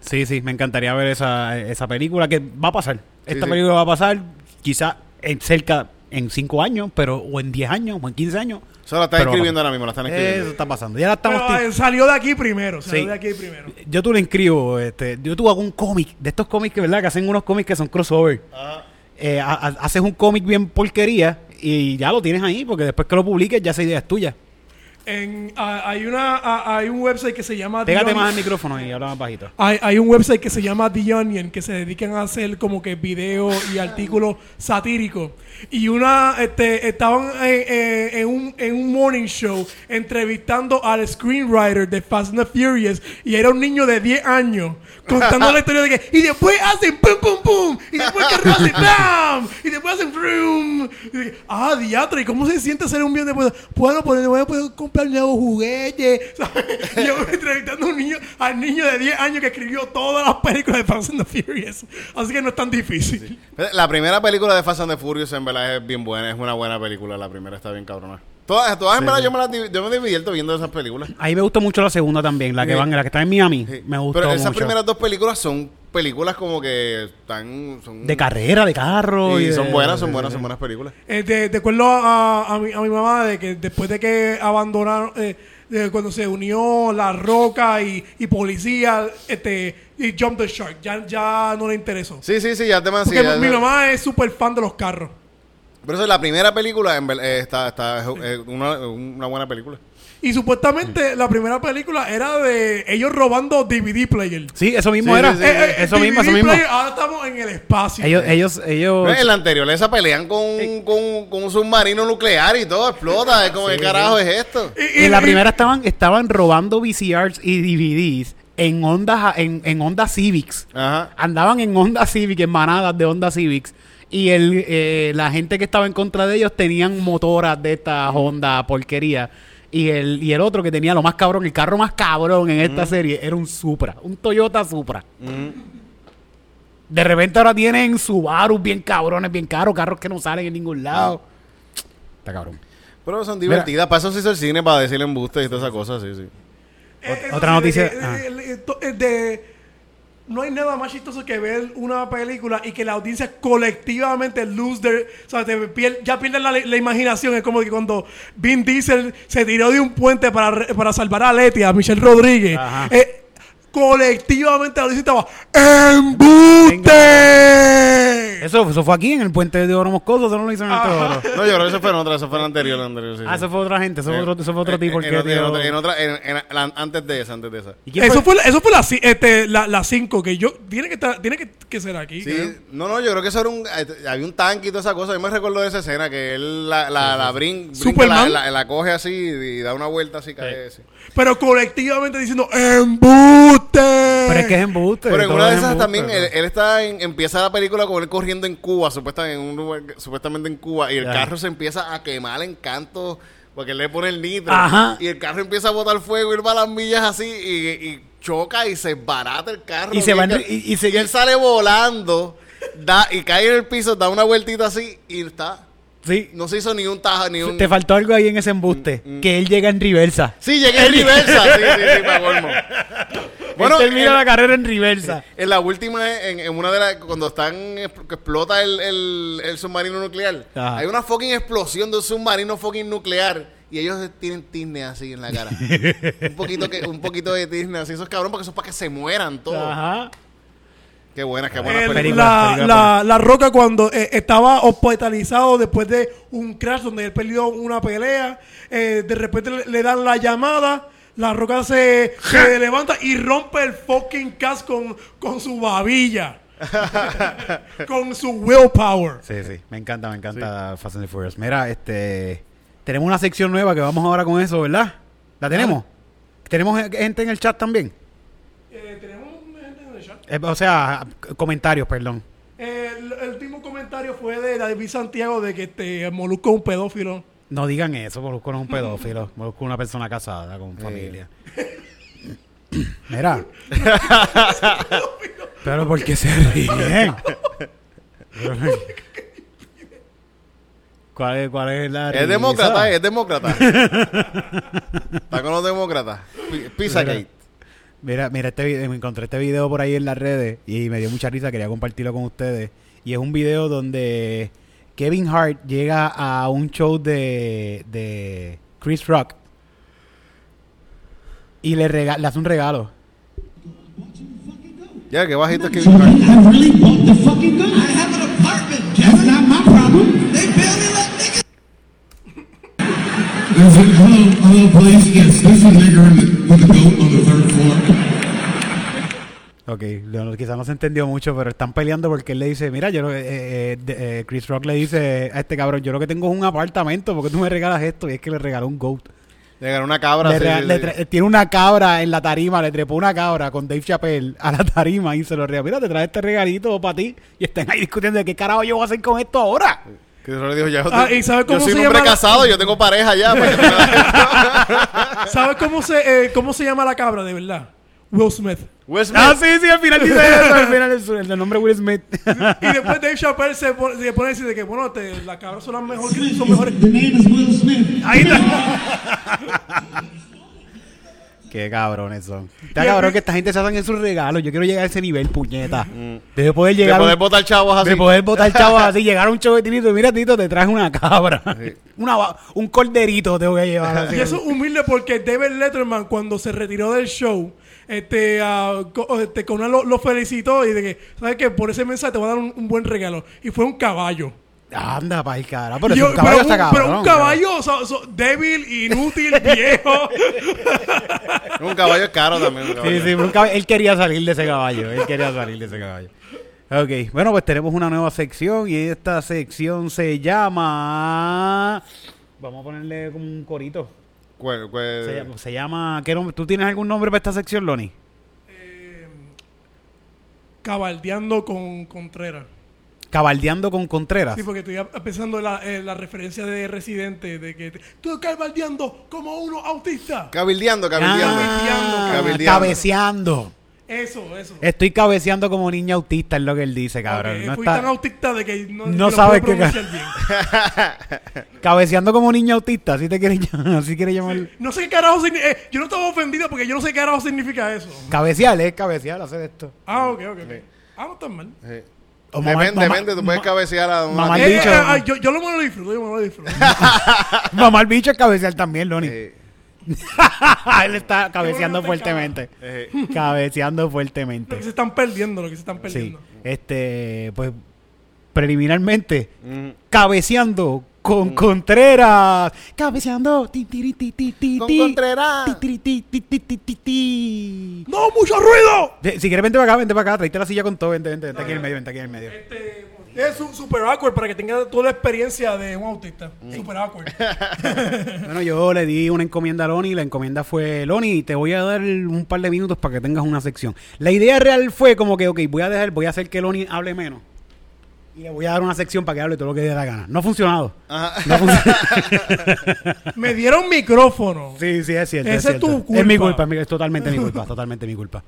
Sí, sí, me encantaría ver esa, esa película que va a pasar. Esta sí. película va a pasar quizá en cerca en 5 años, pero o en 10 años, o en 15 años. Eso la están Pero escribiendo ahora mismo, la están Eso escribiendo. está pasando. Ya la estamos pero, eh, salió de aquí primero. Salió Sí. de aquí primero. Yo tú lo inscribo, este, yo tú hago un cómic, de estos cómics que verdad que hacen unos cómics que son crossover. Eh, ha- ha- haces un cómic bien porquería y ya lo tienes ahí, porque después que lo publiques ya esa idea es tuya. En, hay, una, hay un website que se llama... The Pégate Onion. más al micrófono y habla más bajito. Hay, hay un website que se llama The Onion que se dedican a hacer como que videos y artículos satíricos. Y una, este, estaban eh, eh, en, un, en un morning show entrevistando al screenwriter de Fast and the Furious y era un niño de 10 años contando la historia de que y después hacen pum pum pum y después que hacen bam y después hacen y de que, ah diatra y cómo se siente ser un bien después bueno pues voy a poder comprar nuevos juguetes ¿sabes? Yo entrevistando a un niño al niño de 10 años que escribió todas las películas de Fast and the Furious así que no es tan difícil La primera película de Fast and the Furious en verdad es bien buena, es una buena película. La primera está bien cabrona. Todas, todas en verdad yo me, las yo me divierto viendo esas películas. A mí me gustó mucho la segunda también, la que Sí. van, la que está en Miami. Sí. Me gustó Pero esas mucho. primeras dos películas son películas como que están... Son, De carrera, de carro. y de- son buenas, son buenas, son buenas películas. Eh, de, de acuerdo a, a mi, a mi mamá, de que después de que abandonaron, eh, de cuando se unió La Roca y, y Policía, este, y Jump the Shark, ya, ya no le interesó. Sí, sí, sí, ya te Porque ya- mi mamá es súper fan de los carros. Pero eso es la primera película, en ver- eh, está, está es es una, una buena película. Y supuestamente la primera película era de ellos robando DVD player. Sí, eso mismo Sí, era. sí, sí. Eh, eh, eso DVD mismo, eso mismo. player, ahora estamos en el espacio. Ellos, ellos, ellos. En la anterior, esa pelean con, con, con un submarino nuclear y todo, explota. Es como, ¿qué carajo es esto? Y- y- en la y- primera estaban, estaban robando VCRs y DVDs en Honda, en, en Honda Civics. Ajá. Andaban en Honda Civic, en manadas de Honda Civics. Y el, eh, la gente que estaba en contra de ellos tenían motoras de esta Honda porquería. Y el, y el otro que tenía lo más cabrón, el carro más cabrón en esta serie, era un Supra, un Toyota Supra. De repente ahora tienen Subaru bien cabrones, bien caros, carros que no salen en ningún lado. Está cabrón. Pero son divertidas. Para eso se hizo el cine, para decirle embustes y todas esas cosas, sí, sí. Eh, otra sí, noticia- ah. de- de- de- no hay nada más chistoso que ver una película y que la audiencia colectivamente lose their, o sea, te pier- ya pierden la, la imaginación. Es como que cuando Vin Diesel se tiró de un puente para, para salvar a Leti, a Michelle Rodríguez. Eh, colectivamente la audiencia estaba ¡Embuste! Eso, eso fue aquí en el puente de Oro Moscoso, eso no lo hizo en el Teodoro. No, yo creo que eso fue en otra, eso fue en la anterior, la anterior, sí, Ah, sí. eso fue otra gente, eso fue otro, eso fue otro En- tipo el en, que otra- en dio- otra, en otra- en- en la- antes de esa, antes de esa. ¿Y quién Eso fue? fue, eso fue la, este, la, la cinco que yo tiene que estar, tiene que, que ser aquí. Sí, creo. no, no, yo creo que eso era un. eh, Había un tanque y toda esa cosa. Yo me recuerdo de esa escena que él la, la, la brin- brinca, Superman. la, la- la coge así y da una vuelta así, cae así. Pero colectivamente diciendo ¡Embuste! Pero es que es embuste. Pero en todo una de es esas embuste, también, él, está en, empieza la película con él en Cuba, supuestamente en un lugar, supuestamente en Cuba, y el carro se empieza a quemar en canto porque él le pone el nitro. Ajá. Y el carro empieza a botar fuego, y él va a las millas así y, y choca y se barata el carro. Y se va y- y se- él sale volando da, y cae en el piso, da una vueltita así y está. Sí, No se hizo ni un tajo, ni un. te faltó algo ahí en ese embuste, Mm, que él llega en reversa. Sí, llegué en reversa. Sí, sí, sí, me acuerdo. Bueno, él termina en- la carrera en reversa. En la última, en, en una de las. Cuando están. que explota el, el, el submarino nuclear. Ajá. Hay una fucking explosión de un submarino fucking nuclear. Y ellos tienen tisne así en la cara. un poquito que un poquito de tisne así. Eso es cabrón porque eso es para que se mueran todos. Ajá. Qué buena, qué buena El- película. la, película la- la Roca cuando eh, estaba hospitalizado después de un crash donde él perdió una pelea, eh, de repente le, le dan la llamada, la Roca se, se levanta y rompe el fucking cast con, con su babilla. con su willpower. Sí, sí, me encanta, me encanta Fast and the Furious. Mira, este, tenemos una sección nueva que vamos ahora con eso, ¿verdad? ¿La tenemos? ¿Tenemos gente en el chat también? Eh, tenemos gente en el chat. Eh, o sea, comentarios, perdón. El, el último comentario fue de David Santiago de que este Molusco es un pedófilo. No digan eso, Molusco no es un pedófilo. Molusco es una persona casada, con familia. Mira. Pero ¿por qué se ríen? ¿Cuál es, cuál es la Es demócrata, es demócrata. Está con los demócratas. Pi- Pizzagate. Mira, mira este video, me encontré este video por ahí en las redes y me dio mucha risa, quería compartirlo con ustedes. Y es un video donde Kevin Hart llega a un show de, de Chris Rock y le, rega- le hace un regalo. Ya, que bajito es que. I really bought the fucking gun. I have an apartment. That's not my problem. They barely let niggas. hello, hello, police. Yes, there's a nigger in the, with a goat on the third floor. Ok, no, quizás no se entendió mucho, pero están peleando porque él le dice, mira, yo eh, eh, de- eh, Chris Rock le dice a este cabrón, yo lo que tengo es un apartamento, porque tú me regalas esto? Y es que le regaló un goat. Le ganó una cabra. Le tiene una cabra en la tarima, le trepó una cabra con Dave Chappelle a la tarima y se lo regaló. Mira, te trae este regalito para ti. Y están ahí discutiendo de qué carajo yo voy a hacer con esto ahora. Que le dijo, ya, yo Ah, te- ¿y sabe cómo yo soy se un hombre llama la- casado, yo tengo pareja ya. la- ¿Sabes cómo se, eh, cómo se llama la cabra de verdad? Will Smith. Will Smith. Ah, sí, sí, al final dice eso. Al final es el, nombre Will Smith. Y después Dave Chappelle se pone, se pone a decir de que, bueno, te, las cabras son las mejores. Son mejores. The name is Will Smith. Ahí está. Qué cabrones son. Está cabrón que esta gente se hacen en sus regalos. Yo quiero llegar a ese nivel, puñeta. Debe poder De llegar. un- poder botar chavos así. De poder botar chavos así, llegar a un show de Tito. Mira, Tito, te traje una cabra. Una, un corderito te voy a llevar. así. Y eso es humilde porque David Letterman, cuando se retiró del show, este, ah, co- este Conan lo, lo felicitó y de que, ¿sabes qué? Por ese mensaje te voy a dar un, un buen regalo. Y fue un caballo. Anda, pa' el cara. Pero, yo- un caballo pero, está un, pero cabrón, un caballo so- débil, inútil, viejo. Un caballo es caro también. un Sí, sí, un caballo- él quería salir de ese caballo. Él quería salir de ese caballo. Ok, bueno, pues tenemos una nueva sección y esta sección se llama. Vamos a ponerle como un corito. Cuál- cuál- Se llama. se llama- ¿qué nombre? ¿Tú tienes algún nombre para esta sección, Loni? Cabaldeando con Contreras. Cabaldeando con Contreras. Sí, porque estoy pensando en la, en la referencia de Residente, de que tú cabaldeando como uno autista. Cabildeando, cabildeando. Ah, Cabildeando. cabeceando. Eso, eso. Estoy cabeceando como niña autista, es lo que él dice, cabrón. Ok, no fui está- tan autista de que no, no lo sabes qué. Cabeceando como niña autista, así te quieres llamar. Así quieres llamar. No sé qué carajo significa. yo no estaba ofendido porque yo no sé qué carajo significa eso. Cabecear es cabecear, hacer esto. Ah, ok, ok, ok. Ah, no está mal. Sí. Depende, mamá- depende, tú puedes ma- cabecear a una mamá- Mal Eh, eh, ah, yo, yo lo, me lo disfruto, yo me lo disfruto. Mamá el bicho es cabecear también, Loni. Eh, Él está cabeceando fuertemente. eh, Cabeceando lo fuertemente. que se están perdiendo, lo que se están Sí. perdiendo. Este, pues, preliminarmente, mm. cabeceando con Contreras. Cabeceando. Ti, tiri, ti, ti, ti, Con ti. Contreras. Ti, tiri, ti, ti, ti, ti, ti, ti. ¡No, mucho ruido! De- Si quieres, vente para acá, vente para acá. Traíte la silla con todo. Vente, vente, vente aquí en el medio, vente aquí en el medio. Este, es un super awkward para que tenga toda la experiencia de un autista. Mm. Super awkward. Bueno, yo le di una encomienda a Loni. La encomienda fue: Loni, te voy a dar un par de minutos para que tengas una sección. La idea real fue como que, ok, voy a dejar, voy a hacer que Loni hable menos. Y le voy a dar una sección para que hable todo lo que dé la gana. No ha funcionado. Ajá. No ha funcionado. Me dieron micrófono. Sí, sí, es cierto. Esa es cierto. tu culpa. Es mi culpa, es totalmente mi culpa, totalmente mi culpa.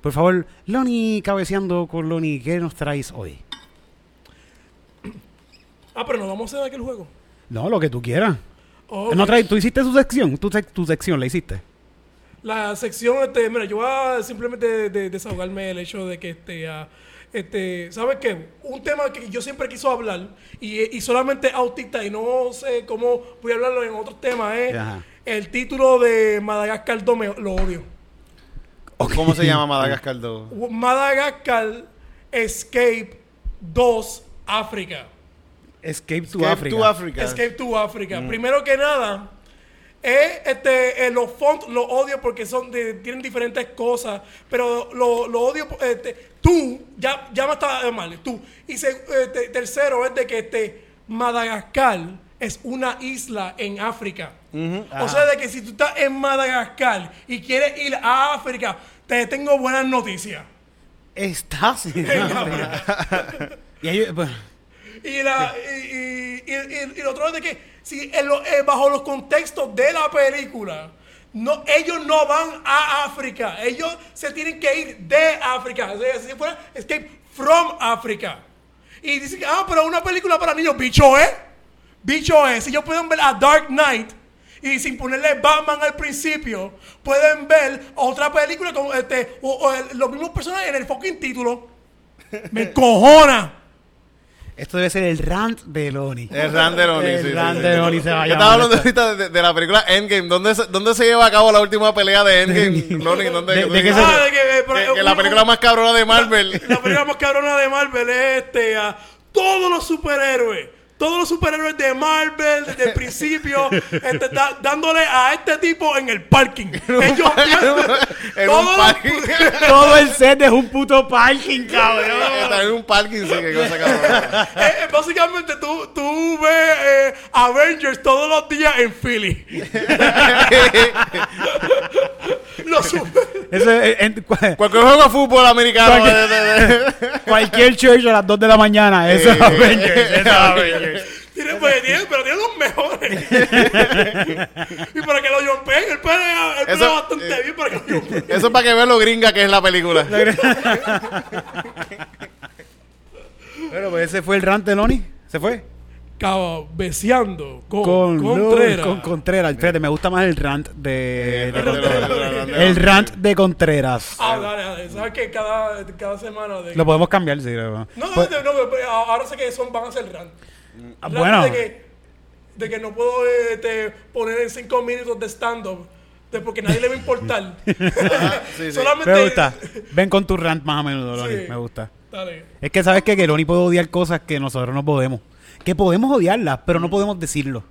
Por favor, Loni, cabeceando con Loni, ¿qué nos traes hoy? Ah, pero no vamos a hacer aquel juego. No, lo que tú quieras. Ok. No traes, tú hiciste tu sección, tu, tu sección la hiciste. La sección, este, mira, yo voy a simplemente de- desahogarme el hecho de que, este, ah, este, ¿sabes qué? Un tema que yo siempre quiso hablar y, y solamente autista y no sé cómo voy a hablarlo en otros temas es Ajá. el título de Madagascar 2, me- lo odio. ¿Cómo se llama Madagascar 2? Madagascar Escape 2 África. Escape to Escape Africa. to Africa. Escape to Africa. Primero que nada, es, este, eh, los fonts los odio porque son de- tienen diferentes cosas, pero lo, lo odio. Este, tú, ya, ya me está mal, tú. Y se- este, tercero es de que este, Madagascar es una isla en África. O sea, de que si tú estás en Madagascar y quieres ir a África, te tengo buenas noticias. Estás en África. y la, y, y, y, y- y lo otro es de que si en lo- eh, bajo los contextos de la película, no, ellos no van a África. Ellos se tienen que ir de África. O sea, si fuera Escape from África. Y dicen ah, pero una película para niños, bicho es. Bicho es. Si ellos pueden ver a Dark Knight y sin ponerle Batman al principio, pueden ver otra película con este, o- los mismos personajes en el fucking título. Me cojona. Esto debe ser el rant de Loni. El Rand de Loni, El sí, sí, rant sí. de Loni se va a Yo estaba hablando ahorita de, de la película Endgame. ¿Dónde se, ¿Dónde se lleva a cabo la última pelea de Endgame? Loni, ¿dónde? De- de se- Ah, que, pero, Que- que la película más cabrona de Marvel. La película más cabrona de Marvel es este, a todos los superhéroes. Todos los superhéroes de Marvel desde el principio este, da- dándole a este tipo en el parking. Ellos En todos un los- parking. Todo el set es un puto parking, cabrón. Está en un parking, sí, qué cosa cabrona. Eh, eh, básicamente tú, tú ves eh, Avengers todos los días en Philly. Los super- Eso es, en- cua- Cualquier juego de fútbol americano. Cualquier- church a las 2 de la mañana. Eso es. Avengers. Eso es Avengers. Tiene, pues, tiene- pero tiene los mejores. y para que lo yompeen, él pelea, él pelea Eso, bastante eh, bien para que lo yompeen. Eso es para que vean lo gringa que es la película. Pero pues ese fue el rant de Loni. ¿Se fue? Cabeceando con, Con Contreras. Con Contreras. Espérate, me gusta más el rant de, El rant de- Contreras. el rant de- El rant de Contreras. Ah, dale, dale. ¿Sabes que cada, cada semana de... Lo podemos cambiar, sí. lo- No, no, Pues- no, no, pero ahora sé que son, van a ser rant. Ah, Rant bueno. De que, de que no puedo este, poner en cinco minutos de stand-up. Porque nadie le va a importar. sí, sí. Solamente... Me gusta. Ven con tu rant más a menudo, Loni. Sí. Me gusta. Dale. Es que sabes que, que Loni puede odiar cosas que nosotros no podemos. Que podemos odiarlas, pero no podemos decirlo.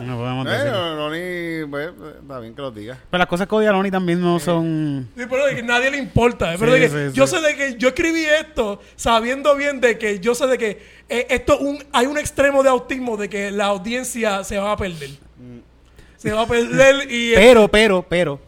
No podemos Eh, decirlo. Ronnie, pues, está bien que lo diga. Pero las cosas que odia Loni también no son. Sí, pero de que nadie le importa. Pero Sí, de que sí, yo sí. sé de que yo escribí esto sabiendo bien de que yo sé de que eh, esto un, hay un extremo de autismo de que la audiencia se va a perder. Se va a perder y... Pero, pero, pero.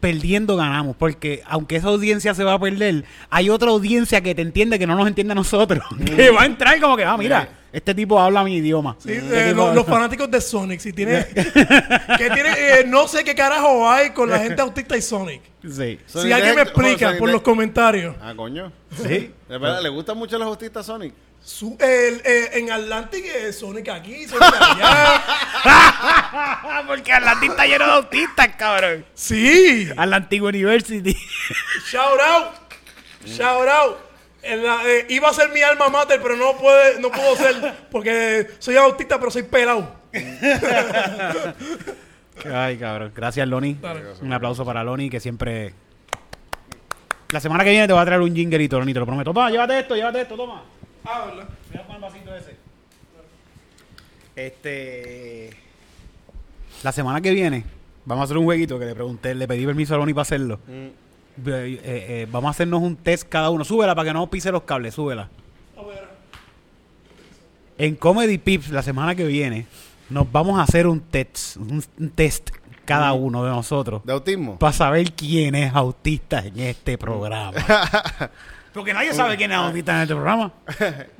Pe- perdiendo ganamos. Porque aunque esa audiencia se va a perder, hay otra audiencia que te entiende que no nos entiende a nosotros. que va a entrar como que, ah, mira, Este tipo habla mi idioma. Sí, Este eh, los fanáticos de Sonic, si tiene, que tiene eh, no sé qué carajo hay con la gente autista y Sonic. Sí. Sonic si alguien me explica por los comentarios. Ah, coño. Sí. De verdad, ¿le gustan mucho los autistas Sonic? Su- el- eh, en Atlantic eh, Sonic aquí, Sonic allá. Porque Atlantic está lleno de autistas, cabrón. sí. Atlantic University. Shout out. Shout out. En la- eh, iba a ser mi alma mater, pero no puede, no puedo ser porque soy autista, pero soy pelado. Ay, cabrón. Gracias, Loni. Un aplauso para Loni, que siempre. La semana que viene te voy a traer un jingerito, Loni, te lo prometo. Toma, llévate esto, llévate esto, toma. Ah, ¿verdad? Mira con el vasito ese. Este. La semana que viene vamos a hacer un jueguito que le pregunté, le pedí permiso a Loni para hacerlo. Eh, eh, vamos a hacernos un test cada uno. Súbela para que no pise los cables, súbela. A ver. En Comedy Pips la semana que viene nos vamos a hacer un test, un, un test cada uno de nosotros ¿De autismo? para saber quién es autista en este programa. Porque nadie sabe quién es autista en este programa.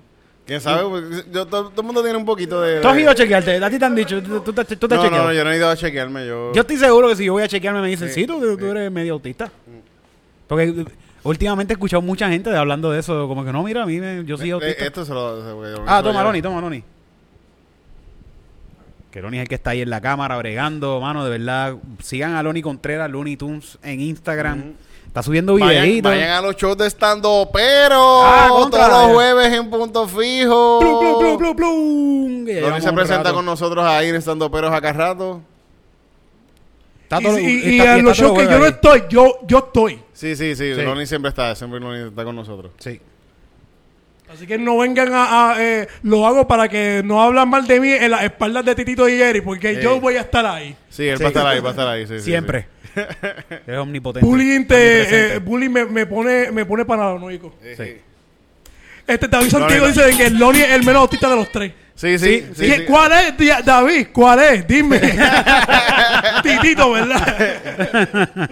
¿Quién sabe? Porque yo- todo, todo el mundo tiene un poquito de... Tú has ido a chequearte, a ti te han dicho, tú, tú te, tú te has no, no, chequeado. no, yo no he ido a chequearme. Yo, Yo estoy seguro que si yo voy a chequearme me dicen, sí, tú, tú eres medio autista. Porque eh, últimamente he escuchado mucha gente hablando de eso, como que no, mira, a mí me- yo soy Eh, autista. Esto se lo... se- Ah, se lo toma. Loni, toma, Loni. Que Loni es el que está ahí en la cámara bregando, mano, de verdad. Sigan a Loni Contreras, Looney Tunes en Instagram. Está subiendo videitos. vayan a los shows de stand pero Ah, todos los jueves en Punto Fijo. Plum, plum, se presenta rato. con nosotros ahí en stand peros acá rato. Está Y, todo- y- está- y y a los shows que yo no estoy, yo, yo estoy. Sí, sí, sí, Sí. Loni siempre está, siempre Loni está con nosotros. Sí. Así que no vengan a... a, eh, lo hago para que no hablan mal de mí en las espaldas de Titito y Jerry, porque Sí. yo voy a estar ahí. Sí, él Sí. va a estar ahí, va a estar ahí. sí, sí, Siempre. es omnipotente. Bullying, te, eh, bullying me, me pone, me pone paranoico. sí. Este David Santiago dice de que Loni es el menos autista de los tres. sí, sí. Sí, sí, ¿Qué- sí. ¿Cuál es, Di- David? ¿Cuál es? Dime. Titito, ¿verdad?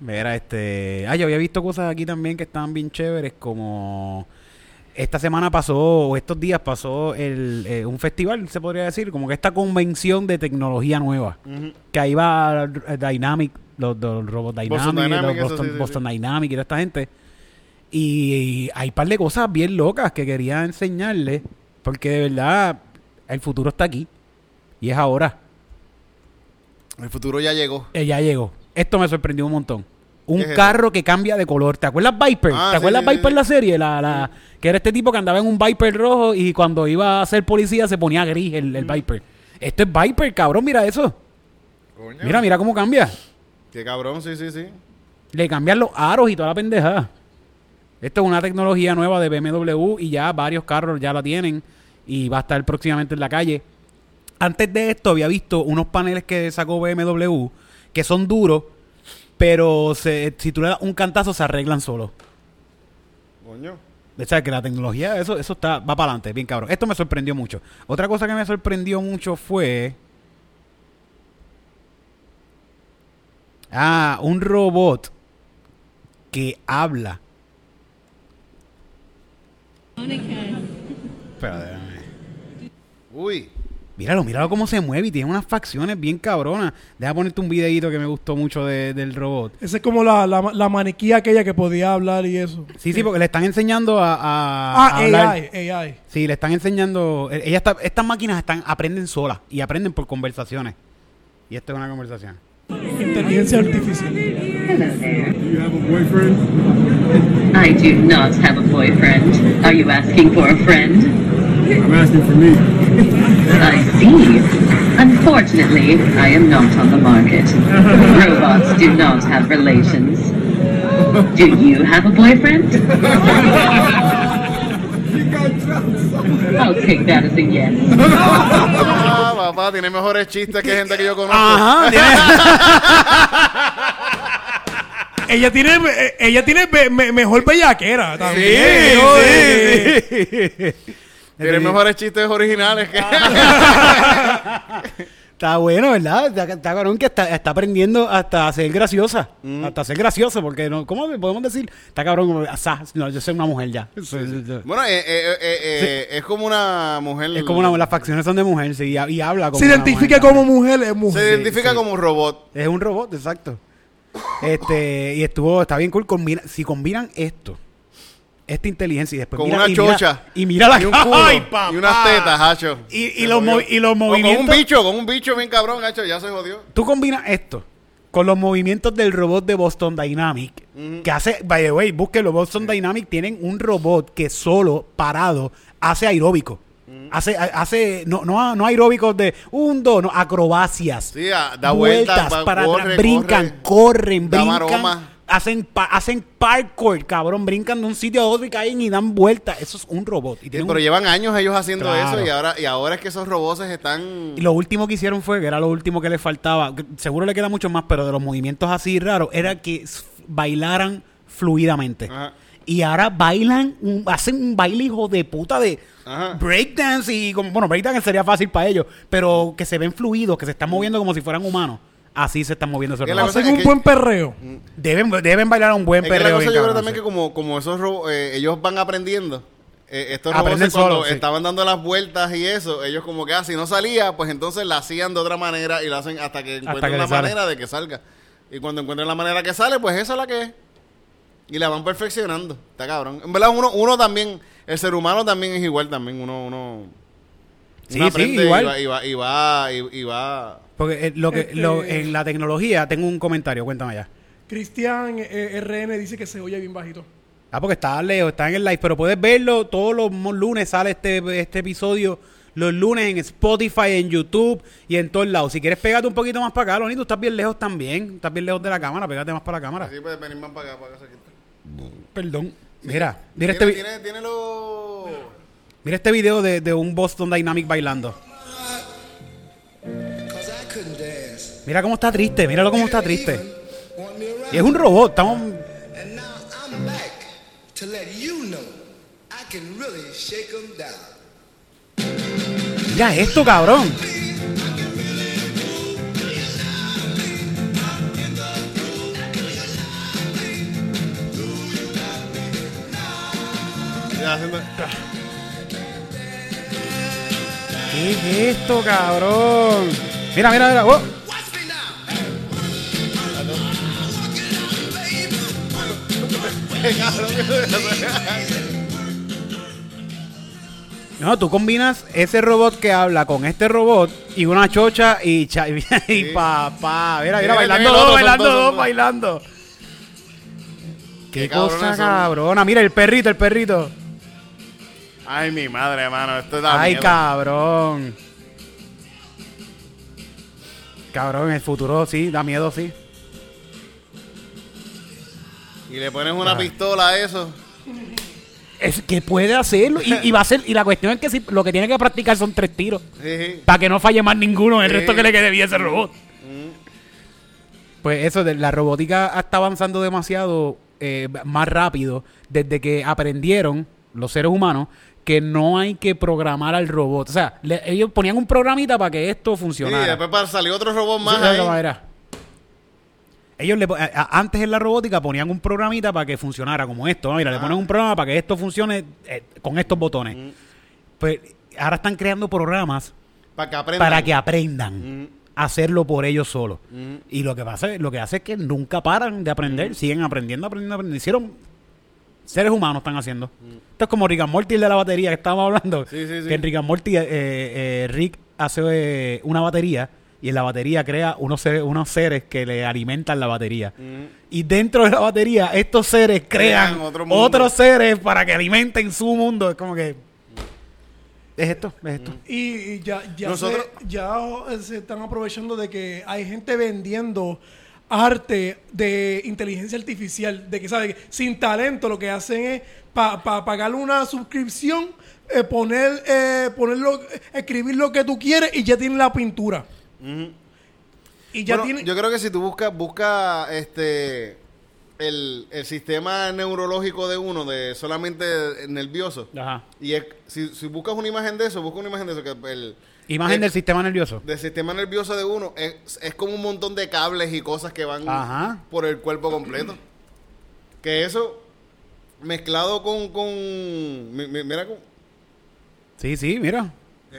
Mira, este. Ah, yo había visto cosas aquí también que estaban bien chéveres, como. Esta semana pasó, o estos días pasó el, eh, un festival, se podría decir, como que esta convención de tecnología nueva. Que ahí va Dynamic, los, los Robot Dynamic, Boston los Dynamic, eso Boston, sí, sí, Boston sí. Dynamic y toda esta gente. Y hay un par de cosas bien locas que quería enseñarles, porque de verdad el futuro está aquí. Y es ahora. El futuro ya llegó. Eh, ya llegó. Esto me sorprendió un montón. Un carro que cambia de color. ¿Te acuerdas Viper? Ah, ¿Te acuerdas sí, Viper sí. la serie? La, la, Que era este tipo que andaba en un Viper rojo y cuando iba a ser policía se ponía gris el, el Viper. Esto es Viper, cabrón, mira eso. Coño. Mira, mira cómo cambia. Qué cabrón, sí, sí, sí. Le cambian los aros y toda la pendejada. Esto es una tecnología nueva de BMW y ya varios carros ya la tienen y va a estar próximamente en la calle. Antes de esto había visto unos paneles que sacó BMW que son duros, pero se- si tú le das un cantazo se arreglan solos. Coño. O sea, que la tecnología, eso, eso está, va para adelante, bien cabrón. Esto me sorprendió mucho. Otra cosa que me sorprendió mucho fue. Ah, un robot que habla. Espérate, déjame. Uy. Míralo, míralo cómo se mueve y tiene unas facciones bien cabronas. Deja ponerte un videito que me gustó mucho de- del robot. Esa es como la, la, la maniquí aquella que podía hablar y eso. Sí, sí, porque le están enseñando a. a- Ah, a hablar. AI, AI. Sí, le están enseñando. eh, Ella está, estas máquinas están, aprenden solas y aprenden por conversaciones. Y esto es una conversación. Inteligencia artificial. I do not have a boyfriend. Are you asking for a friend? I'm asking for me. I see. Unfortunately, I am not on the market. Robots do not have relations. Do you have a boyfriend? I'll take that as a yes. Ah, papá, tiene mejores chistes que gente que yo conozco. Ajá, Ella tiene, eh, ella tiene be- me- mejor bellaquera también. Sí, ¿no? sí, sí. Tiene mejores chistes originales que. Está bueno, ¿verdad? Está, está cabrón que está, está aprendiendo hasta a ser graciosa. Hasta a ser gracioso, porque no, ¿cómo podemos decir? Está cabrón como, "Asá, no, yo soy una mujer ya. Bueno, eh, eh, eh, eh, es como una mujer. Es como una, las facciones son de mujer, sí, y, y habla como Se identifica mujer como mujer, es mujer. Se identifica como un robot. Es un robot, exacto. Este, y estuvo, está bien cool. Combina, si combinan esto, esta inteligencia y después Con mira- una y mira- chocha. y mira la y un culo. Y unas tetas, hacho. Y- y los movi- y los O Con movimientos- un bicho, con un bicho bien cabrón, hacho, ya se jodió. Tú combinas esto con los movimientos del robot de Boston Dynamic, que hace, by the way, búsquelo, Boston Dynamic tienen un robot que solo, parado, hace aeróbico. Hace, ha- hace, no, no, no aeróbicos de un, dos, no, acrobacias. Sí, da vueltas, va- para corre, brincan, corren, da brincan. maroma. Hacen, pa- hacen parkour, cabrón, brincan de un sitio a otro y caen y dan vueltas. Eso es un robot. Y, Sí, pero un- llevan años ellos haciendo Claro. eso y ahora, y ahora es que esos robots están. Y lo último que hicieron fue, que era lo último que les faltaba, que seguro le queda mucho más, pero de los movimientos así raros, era que bailaran fluidamente. Ajá. Y ahora bailan, un- hacen un baile hijo de puta de Ajá. breakdance y como, bueno, breakdance sería fácil para ellos, pero que se ven fluidos, que se están moviendo como si fueran humanos. Así se están moviendo esos robots. Hacen es un que- buen perreo. Deben, deben bailar a un buen Es que la perreo. cosa yo creo cabrón, también sí. que como, como esos robots, eh, ellos van aprendiendo. eh, estos Aprenden robots cuando sí. estaban dando las vueltas y eso, ellos como que ah, si no salía, pues entonces la hacían de otra manera y la hacen hasta que encuentren que la sale. manera de que salga. Y cuando encuentren la manera que sale, pues esa es la que es. Y la van perfeccionando. Está cabrón. En verdad, uno, uno también, el ser humano también es igual también. Uno, uno, Sí, uno sí, aprende igual. Y va, y va, y va, y- y va- Porque eh, lo que, Este- lo- en la tecnología, tengo un comentario, cuéntame ya. Cristian eh, RN dice que se oye bien bajito. Ah, porque está lejos, está en el live, pero puedes verlo todos los lunes sale este, este episodio. Los lunes en Spotify, en YouTube y en todos lados. Si quieres pégate un poquito más para acá, Loni, tú estás bien lejos también. Estás bien lejos de la cámara, pégate más para la cámara. Así puedes venir más para acá, para acá. Perdón. Mira, mira este, Tiene, vi- tiene, mira este video de, de un Boston Dynamic bailando. Mira cómo está triste, míralo cómo está triste. Y es un robot, estamos... And now I'm back to let you know I can really shake down. Mira esto, cabrón. ¿Qué es esto, cabrón? Mira, mira, mira. oh. No, tú combinas ese robot que habla con este robot y una chocha y, cha- y, papá. Mira, mira, bailando dos, bailando dos, bailando. Qué, cosa son. cabrona. Mira, el perrito, el perrito. Ay, mi madre, hermano. Esto da Ay, miedo. cabrón. Cabrón, el futuro sí, da miedo, sí. Y le pones una pistola a eso. Es que puede hacerlo. Y, y va a ser, y la cuestión es que si, lo que tiene que practicar son tres tiros. Sí. Para que no falle más ninguno el Sí. resto que le quede bien ese robot. Pues eso, de, la robótica está avanzando demasiado eh, más rápido desde que aprendieron los seres humanos que no hay que programar al robot. O sea, le- ellos ponían un programita para que esto Sí, funcionara. después salió otro robot más ahí. Ellos le, a- antes en la robótica ponían un programita para que funcionara como esto. ¿no? Mira, le Ah. ponen un programa para que esto funcione eh, con estos botones. Pues ahora están creando programas Para que aprendan. para que aprendan Mm. a hacerlo por ellos solos. Mm. Y lo que pasa, lo que hace es que nunca paran de aprender, siguen aprendiendo, aprendiendo, aprendiendo. Hicieron seres humanos están haciendo. Esto es como Rick and Morty el de la batería que estábamos hablando. Mm. Sí, sí, sí. Que en Rick and Morty eh, eh, Rick hace eh, una batería y en la batería crea unos seres, unos seres que le alimentan la batería. Mm. Y dentro de la batería, estos seres crean, Crean otro mundo. otros seres para que alimenten su mundo. Es como que. Es esto, es esto. Y, y ya, ya, Nosotros- se, ya se están aprovechando de que hay gente vendiendo arte de inteligencia artificial, de que, ¿sabes? Sin talento lo que hacen es para pagarle una suscripción, eh, poner, eh, ponerlo, escribir lo que tú quieres y ya tienen la pintura. Y ya Bueno, tienen... Yo creo que si tú buscas busca este el, el sistema neurológico de uno, de solamente nervioso, Ajá. y es- si, si buscas una imagen de eso, busca una imagen de eso, que el, Imagen es- del sistema nervioso. del sistema nervioso de uno es, es como un montón de cables y cosas que van Ajá. por el cuerpo completo. Que eso mezclado con con mi- mi- mira con- Sí, sí, mira.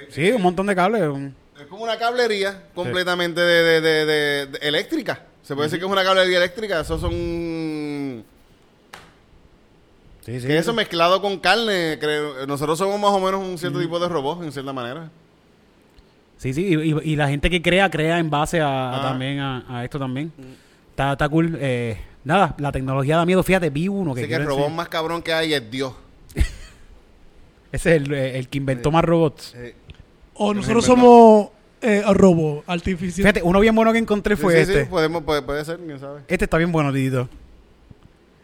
Sí, un montón de cables. un- es como una cablería completamente de, de- de- de- de- eléctrica. Se puede decir que es una cablería eléctrica. Esos son Sí, sí. que eso mezclado con carne. creo- nosotros somos más o menos un cierto tipo de robot en cierta manera. Sí, sí, y, y- y la gente que crea, crea en base a, a también a, a esto también. Está, está cool. Eh, nada, la tecnología da miedo. Fíjate, vi uno que Así que el robot más cabrón que hay es Dios. Ese es el, el que inventó más robots. O Nos nosotros somos eh, robo artificial. Fíjate, uno bien bueno que encontré fue sí, este. sí, podemos, puede, puede ser, quién sabe. Este está bien bueno, Tito.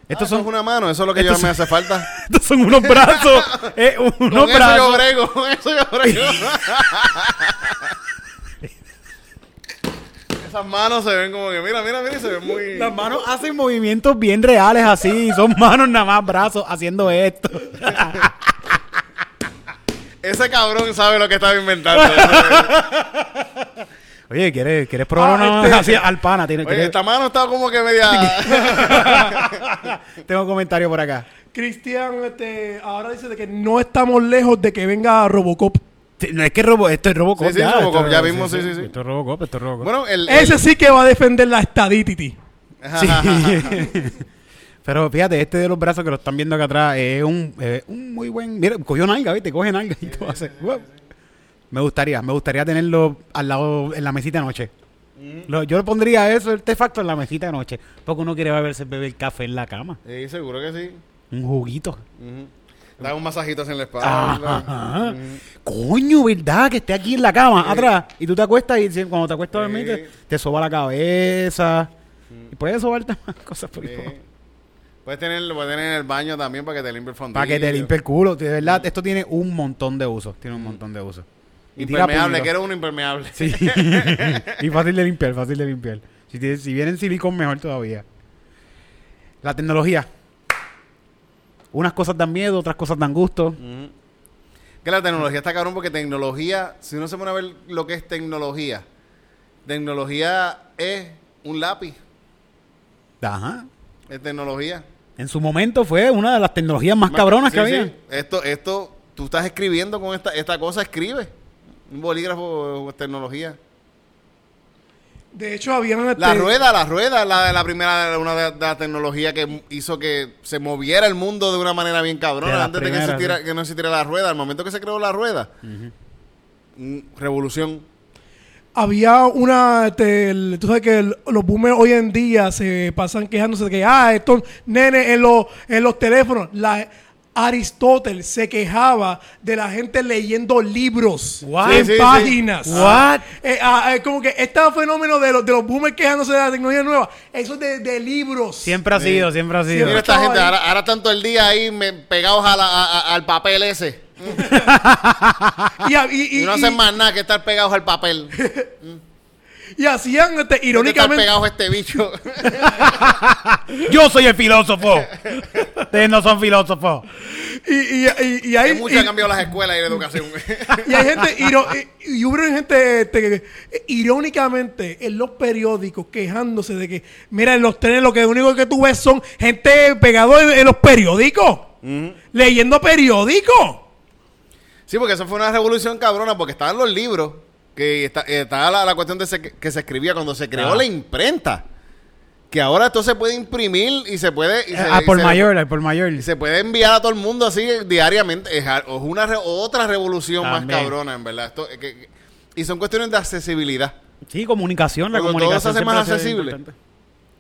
Esto Estos son, es una mano, eso es lo que yo me son- hace falta. estos son unos brazos. eh, unos Con eso yo brazos. brego, con eso yo brego. Esas manos se ven como que, mira, mira, mira, se ven muy... Las manos hacen movimientos bien reales así. Son manos nada más, brazos haciendo esto. Ese cabrón sabe lo que estaba inventando. Oye, ¿quieres, ¿quieres probar Ah, una este- así al pana? ¿Tienes- Oye, esta mano está como que media... Tengo un comentario por acá. Cristian este, ahora dice de que no estamos lejos de que venga Robocop. No es que robo, esto es Robocop. Sí, sí, ya, Robocop, esto- ya vimos, sí, sí, sí. Esto es Robocop, esto es Robocop. bueno, el... Ese el- sí que va a defender la estadity. Sí. Pero fíjate, este de los brazos que lo están viendo acá atrás es un, eh, un muy buen. Mira, cogió nalga, ¿viste? Coge nalga y todo hace. wow. Me gustaría, me gustaría tenerlo al lado en la mesita de noche. Lo- yo le pondría eso, el artefacto en la mesita de noche. Porque uno quiere beberse beber café en la cama. Sí, seguro que sí. Un juguito. Ujú. Da un masajito en la espalda. Ajá. Coño, ¿verdad? Que esté aquí en la cama, atrás. Y tú te acuestas y cuando te acuestas a dormir, te, te soba la cabeza. Y puedes sobarte más cosas por ahí. Puedes tener, puedes tener en el baño también para que te limpie el fondillo. Para que te limpie el culo. De verdad, esto tiene un montón de usos. Tiene un montón de usos. Y Impermeable, quiero uno impermeable. Sí. y fácil de limpiar, fácil de limpiar. Si, tiene- si viene en silicón, mejor todavía. La tecnología. Unas cosas dan miedo, otras cosas dan gusto. Que la tecnología está cabrón porque tecnología, si uno se pone a ver lo que es tecnología, tecnología es un lápiz, Ajá. es tecnología. En su momento fue una de las tecnologías más cabronas Sí, que sí. había. Esto, esto, tú estás escribiendo con esta, esta cosa, escribe. Un bolígrafo es tecnología. De hecho, habían... La este, rueda, la rueda, la, la primera, una de, de las tecnologías que hizo que se moviera el mundo de una manera bien De cabrona. Antes de que, existiera- sí. que no existiera la rueda, al momento que se creó la rueda, mm, revolución. Había una, este, el- tú sabes que el- los boomers hoy en día se pasan quejándose de que, ah, estos nenes en los, en los teléfonos. La, Aristóteles se quejaba de la gente leyendo libros What? en Sí, sí, sí. páginas. What? Eh, ah, eh, como que este fenómeno de los, de los boomers quejándose de la tecnología nueva, eso es de, de libros. Siempre ha sido, siempre ha sido. Mira esta gente, ahora, ahora tanto el día ahí me- pegados a la- a- a- al papel ese. Y, a- y- y- Y no hacen más nada que estar pegados al papel. y hacían este, Estar irónicamente. pegados a este bicho. Yo soy el filósofo. Ustedes no son filósofos. Y, y, y, y hay, mucho y- ha cambiado las escuelas y la educación. Y hay gente, y, y hubo gente este, irónicamente en los periódicos quejándose de que, mira, en los trenes lo que único que tú ves son gente pegado en, en los periódicos, leyendo periódicos. Sí, porque eso fue una revolución cabrona, porque estaban los libros, que está- eh, estaba la, la cuestión de se- que se escribía cuando se creó Ah. la imprenta. Que ahora esto se puede imprimir y se puede... y se- Ah, y por se- mayor, por mayor. Y se puede enviar a todo el mundo así diariamente. Es, una otra revolución más cabrona, en verdad. Esto, eh, que- que- y son cuestiones de accesibilidad. Sí, comunicación. La todo comunicación se hace más accesible.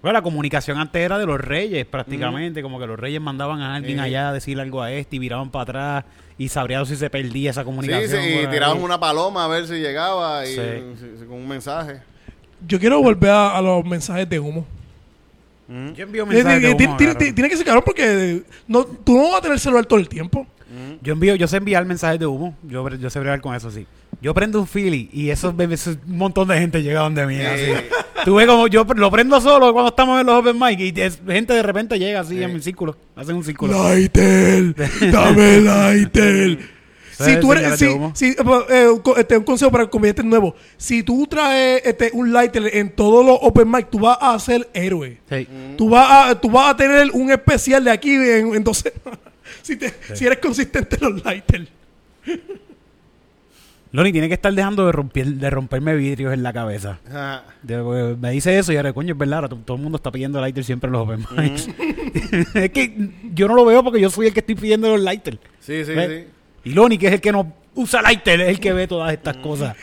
Bueno, la comunicación antes era de los reyes, prácticamente. Como que los reyes mandaban a alguien allá a decir algo a este y viraban para atrás y sabrían si se perdía esa Sí, comunicación. sí, y por ahí. tiraban una paloma a ver si llegaba y, Sí. sí, sí, con un mensaje. Yo quiero volver a, a los mensajes de humo. Yo envío Tiene, mensajes de humo, tiene- tiene que ser cabrón porque no, tú no vas a tener celular todo el tiempo. Yo envío, yo sé enviar mensajes de humo. Yo, yo sé bregar con eso, sí. Yo prendo un Philly y eso, eso- un montón de gente llega donde mí. así. Tú ves como yo lo prendo solo cuando estamos en los open mic y es- gente de repente llega así en el círculo. Hacen un círculo. Lightel, dame Lightel. Si tú eres, si, si, eh, un co- este, un consejo para el comediante nuevo. Si tú traes este, un lighter en todos los open mic, tú vas a ser héroe. Sí. Tú vas a, tú vas a tener un especial de aquí en, en dos semanas. Si, te- si eres consistente en los lighters. Loni tiene que estar dejando de, romper, de romperme vidrios en la cabeza. De- porque me dice eso y ahora, coño, es verdad, ahora to- todo el mundo está pidiendo lighter siempre en los open mics. es que yo no lo veo porque yo soy el que estoy pidiendo los lighters. Sí, sí, ¿Ves? sí. Y Loni, que es el que no usa lighter, es el que ve todas estas cosas.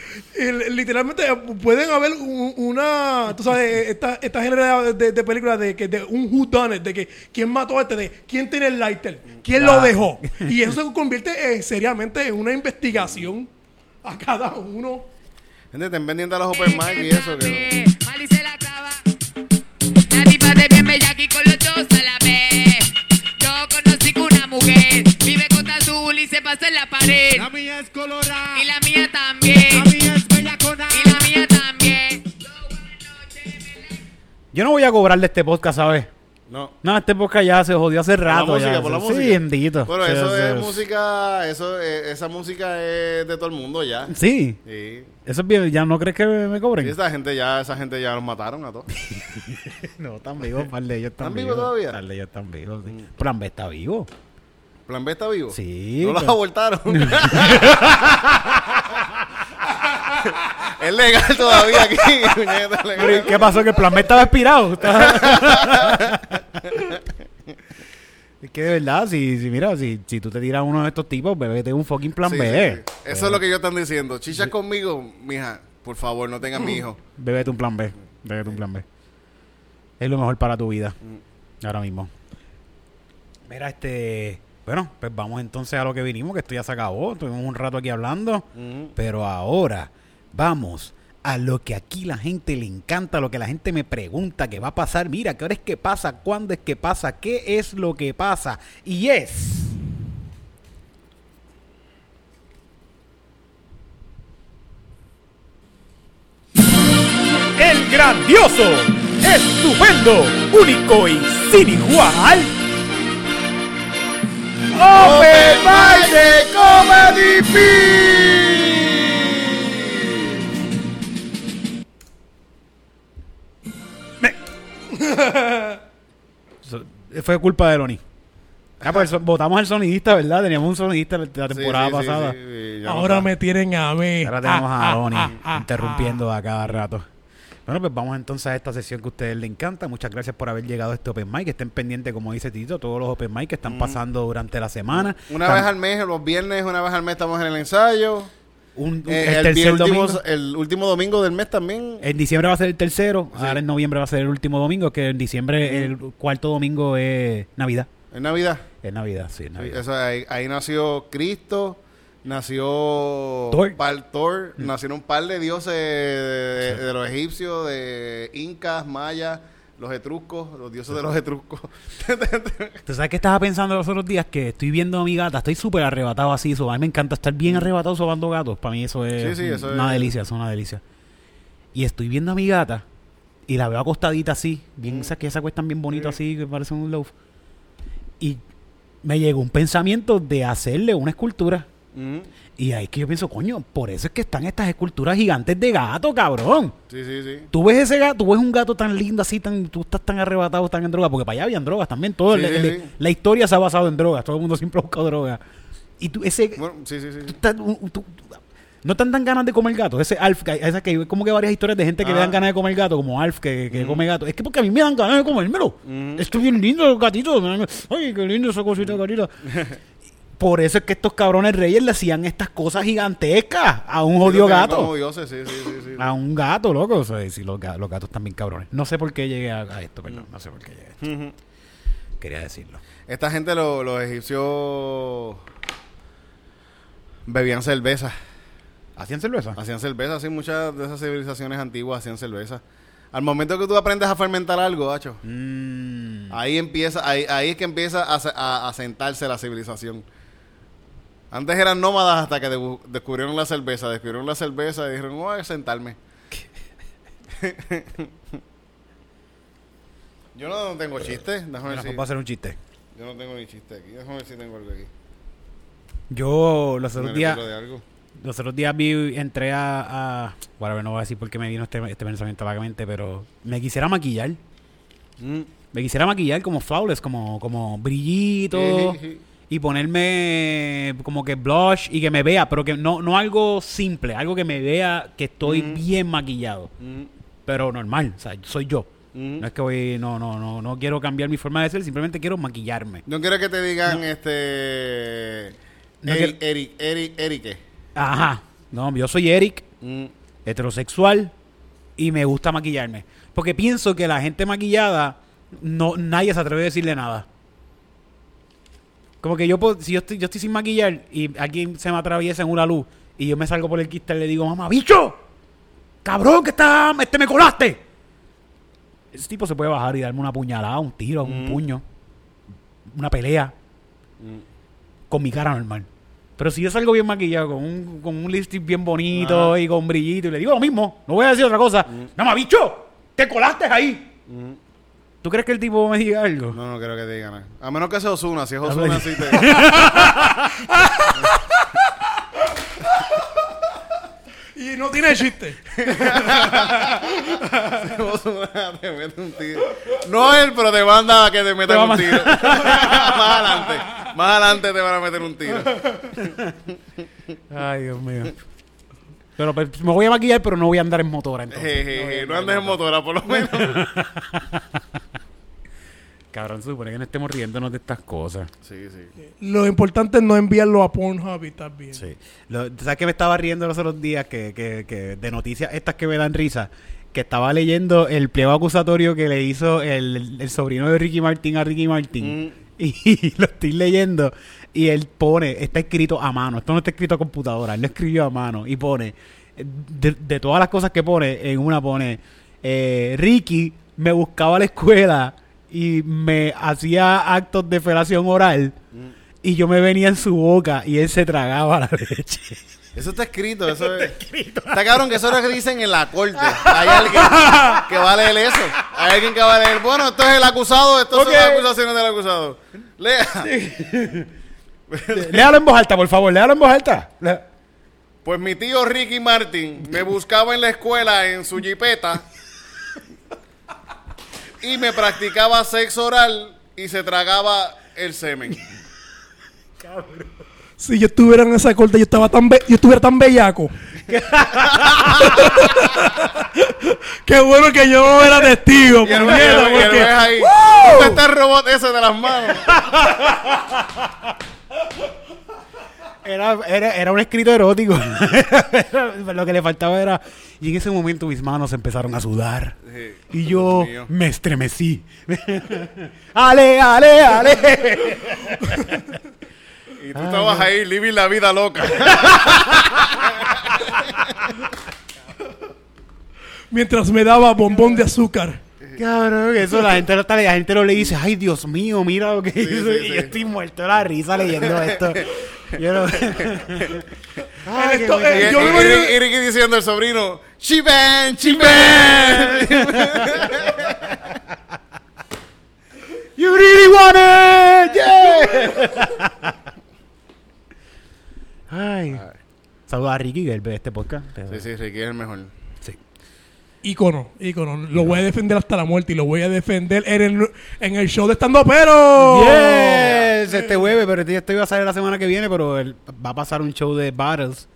Literalmente eh, pueden haber un- una, tú sabes, esta, esta género de, de películas de que de un who done it, de que quién mató a este, de quién tiene el lighter, quién lo Claro. dejó. Y eso se convierte eh, seriamente en una investigación a cada uno. Gente, estén pendientes a los open mic y eso. Que... Mali se la. La tipa de bien bella aquí con los dos a la vez. Yo conocí una mujer se pasa en la pared. La mía es colorada. Y la mía también. La mía es bellacona. Y la mía también. Yo no voy a cobrarle este podcast, ¿sabes? No. No, este podcast ya se jodió hace Por la rato. música, ya. por la sí, música. bendito. Bueno, Sí, eso sí, es sí. música, eso, eh, esa música es de todo el mundo ya. Sí, Sí. eso es bien. ¿Ya no crees que me, me cobren? Y esa gente ya, esa gente ya los mataron a todos. No, están vivos, par de ellos están, ¿Están vivos todavía? Par de ellos están vivos, sí. Plan B está vivo. Plan B está vivo. Sí, No los pero- abortaron. es legal todavía aquí. puñeta, legal. Pero, ¿y ¿Qué pasó? Que el plan B estaba expirado. Estaba- es que de verdad, si, si mira, si, si tú te tiras uno de estos tipos, bebete un fucking plan Sí, B. sí, sí. Eso es lo que ellos están diciendo. Chichas conmigo, mija, por favor, no tengas mi hijo. Bebete un plan B. Bebete un plan B. Es lo mejor para tu vida. Mm. Ahora mismo. Mira, este. Bueno, pues vamos entonces a lo que vinimos, que esto ya se acabó. Tuvimos un rato aquí hablando. Pero ahora vamos a lo que aquí la gente le encanta, lo que la gente me pregunta que va a pasar. Mira, ¿qué hora es que pasa? ¿Cuándo es que pasa? ¿Qué es lo que pasa? Y es. El grandioso, estupendo, único y sin igual. Open Mic de Comedy So- Fue culpa de Loni. Ah, pues votamos al sonidista, ¿verdad? Teníamos un sonidista la temporada sí, sí, pasada. sí, no Ahora me tienen a mí. Ahora tenemos Ah, a ah, Loni ah, ah, interrumpiendo a cada rato. Bueno, pues vamos entonces a esta sesión que a ustedes les encanta. Muchas gracias por haber llegado a este Open Mic. Estén pendientes, como dice Tito, todos los Open Mic que están pasando durante la semana. Una Tam- vez al mes, los viernes, una vez al mes estamos en el ensayo. un, un- Eh, el el, tercer último, domingo. el último domingo del mes también. En diciembre va a ser el tercero, ahora en noviembre va a ser el último domingo, que en diciembre el cuarto domingo es Navidad. En Navidad. Es Navidad, sí, es Navidad. eso, ahí, ahí nació Cristo, nació Thor. Par- Thor, nacieron un par de dioses de, de los egipcios, de incas, mayas, los etruscos, los dioses de los etruscos. ¿Tú sabes qué estaba pensando los otros días? Que estoy viendo a mi gata, estoy súper arrebatado así. so- a mí me encanta estar bien arrebatado sobando gatos. Para mí eso es Sí, sí, eso una es- delicia, eso es una delicia. Y estoy viendo a mi gata y la veo acostadita así, bien, esas que se acuestan bien bonito así, que parece un loaf. Y me llegó un pensamiento de hacerle una escultura. Y ahí es que yo pienso, coño, por eso es que están estas esculturas gigantes de gato, cabrón. Sí, sí, sí. Tú ves ese gato, tú ves un gato tan lindo así, tan, tú estás tan arrebatado, tan en droga, porque para allá habían drogas también. Todo Sí, el- sí, el- sí. La historia se ha basado en drogas, todo el mundo siempre ha buscado drogas. Y tú, ese. Bueno, sí, sí, sí. tú estás- tú- no te dan ganas de comer gato. Ese Alf, que, esa que hay como que varias historias de gente que le dan Ah. ganas de comer gato, como Alf que, que come gato. Es que porque a mí me dan ganas de comérmelo. Ujú. Esto es bien lindo, los gatitos. Ay, qué lindo esa cosita, gatita. Por eso es que estos cabrones reyes le hacían estas cosas gigantescas a un jodido Sí, tenían gato. Como dioses, sí, sí, sí. sí. A un gato, loco. O sea, sí, los, ga- los gatos también cabrones. No sé por qué llegué a, a esto, perdón. No sé por qué llegué a esto. Quería decirlo. Esta gente, lo- los egipcios, bebían cerveza. ¿Hacían cerveza? Hacían cerveza, así muchas de esas civilizaciones antiguas hacían cerveza. Al momento que tú aprendes a fermentar algo, hacho, Mm. ahí empieza, ahí, ahí es que empieza a- a sentarse la civilización. Antes eran nómadas hasta que debu- descubrieron la cerveza, descubrieron la cerveza y dijeron, voy a sentarme. Yo no, tengo chiste, déjame ver si- vamos a hacer un chiste. Yo no tengo ni chiste aquí, déjame ver si tengo algo aquí. Yo los otros días, de los otros días vi, entré a, a whatever, no voy a decir por qué me vino este, este pensamiento a la mente, pero me quisiera maquillar. Mm. Me quisiera maquillar como flawless, como, como brillito. Y ponerme como que blush y que me vea, pero que no, no algo simple, algo que me vea que estoy Mm. bien maquillado, Mm, pero normal, o sea, soy yo. mm. No es que voy, no, no, no, no quiero cambiar mi forma de ser, simplemente quiero maquillarme. No quiero que te digan, este... No Eric, Eric, Eric, Eric. Ajá. No, yo soy Eric, heterosexual y me gusta maquillarme, porque pienso que la gente maquillada no nadie se atreve a decirle nada. Como que yo si yo estoy, yo estoy sin maquillar y alguien se me atraviesa en una luz y yo me salgo por el quiste y le digo, mamá, bicho, cabrón, que está, este me colaste. Ese tipo se puede bajar y darme una puñalada, un tiro, un Mm. puño, una pelea mm. con mi cara normal. Pero si yo salgo bien maquillado, con un, con un lipstick bien bonito y con brillito, y le digo lo mismo, no voy a decir otra cosa. Mamá, bicho, te colaste ahí. ¿Tú crees que el tipo me diga algo? No, no creo que te digan nada. A menos que sea Osuna. Si es Osuna, sí te... Y no tiene chiste. Ozuna te mete un tiro. No él, pero te manda a que te metan un tiro. más adelante. Más adelante te van a meter un tiro. Ay, Dios mío. Pero pues, me voy a maquillar, pero no voy a andar en motora entonces. No andes en motora, por lo menos. Cabrón, se supone que no estemos riéndonos de estas cosas. Sí, sí. Lo importante es no enviarlo a Pornhub y estar bien. Sí. Lo- ¿Sabes que me estaba riendo los otros días que, que, que de noticias estas que me dan risa? Que estaba leyendo el pliego acusatorio que le hizo el, el sobrino de Ricky Martin a Ricky Martin. Mm. Y lo estoy leyendo. Y él pone, está escrito a mano. Esto no está escrito a computadora. Él lo escribió a mano. Y pone, de, de todas las cosas que pone, en una pone, eh, Ricky me buscaba a la escuela y me hacía actos de felación oral. Y yo me venía en su boca y él se tragaba la leche. Eso está escrito. Eso es... Está cabrón que eso es lo que dicen en la corte. Hay alguien que va a leer eso. Hay alguien que va a leer. Bueno, esto es el acusado. Esto son las acusaciones del acusado. Lea. Léalo en voz alta, por favor, léalo en voz alta. Pues mi tío Ricky Martin me buscaba en la escuela en su jipeta y me practicaba sexo oral y se tragaba el semen. Si yo estuviera en esa corte, yo estaba tan be- yo estuviera tan bellaco. Qué bueno que yo no era testigo, Y el, puñeta, el- porque- ahí. ¿Dónde está el robot ese de las manos? Era, era, era un escrito erótico. Era- Lo que le faltaba era. Y en ese momento mis manos empezaron a sudar. Sí. Y yo me estremecí. ¡Ale, ale, ale! Y tú estabas ahí living la vida loca. mientras me daba bombón de azúcar. Cabrón, eso la gente, lo está- la gente lo le dice, ay Dios mío, mira lo que hizo. sí, y sí. yo estoy muerto de la risa leyendo esto. Yo no... Ay, Esto, eh, y, yo y- me y- y Ricky diciendo al sobrino, ¡Chiven, chiven! You really want it, yeah. Ay. Saludos a Ricky que ve este podcast. Sí, sí, Ricky es el mejor. Sí. Ícono, ícono. Lo voy a defender hasta la muerte y lo voy a defender en el, en el show de estando pero. Yes, este jueves, pero este esto iba a salir la semana que viene, pero el- va a pasar un show de battles,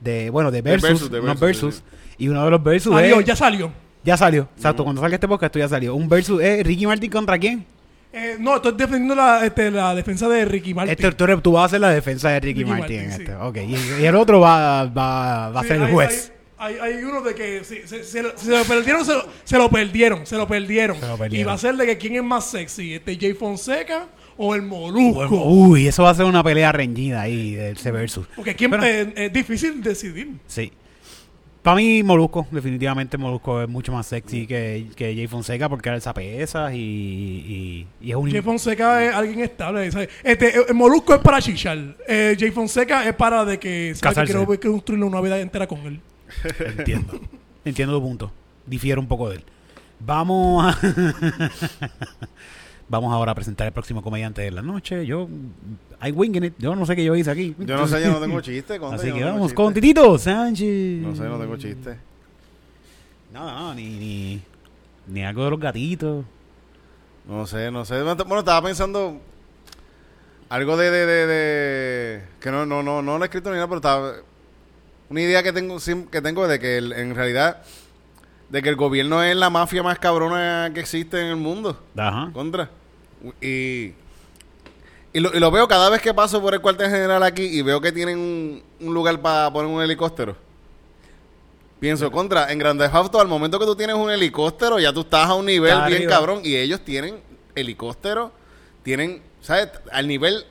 de bueno, de versus, versus, de unos versus, y uno de los versus Salió, es- ya salió. ya salió, exacto, cuando salga este podcast esto ya salió. Un versus es Ricky Martin contra quién? Eh, no, estoy defendiendo la, este, la defensa de Ricky Martin. Este, tú, vas a hacer la defensa de Ricky, Ricky Martin, Martin, en sí. este. Ok, y, y el otro va, va, va a ser el juez. Hay, hay, hay uno de que si- se, se lo- se lo perdieron, se lo, se lo perdieron, se lo perdieron. Se lo Y va a ser de que quién es más sexy, este Jay Fonseca o el Molusco. Uy, eso va a ser una pelea reñida ahí de ese versus. Porque quién, Pero- eh, es difícil decidir. Sí. Para mí, Molusco, definitivamente Molusco es mucho más sexy que, que Jay Fonseca porque alza pesas y, y, y es un... Jay Fonseca es alguien estable. ¿sabes? Este, el Molusco es para chichar. Eh, Jay Fonseca es para de que, ¿sabes? Casarse. que quiero construir una vida entera con él. Entiendo. Entiendo tu punto. Difiero un poco de él. Vamos a... Vamos ahora a presentar el próximo comediante de la noche. Yo, I winging it. Yo no sé qué yo hice aquí. Yo no sé, yo no tengo chiste. Conte, Así que no vamos con Titito Sánchez. No sé, no tengo chiste. No, no, ni, ni, ni algo de los gatitos. No sé, no sé. Bueno, estaba pensando algo de, de, de, de- que no, no, no, no lo he escrito ni nada, pero estaba una idea que tengo que tengo de que en realidad de que el gobierno es la mafia más cabrona que existe en el mundo. Ajá. Contra. Y, y, lo, y lo veo cada vez que paso por el cuartel general aquí y veo que tienen un, un lugar para poner un helicóptero. Pienso, contra, en Grand Theft Auto, al momento que tú tienes un helicóptero, ya tú estás a un nivel Está bien arriba. cabrón. Y ellos tienen helicóptero, tienen, ¿sabes? Al nivel...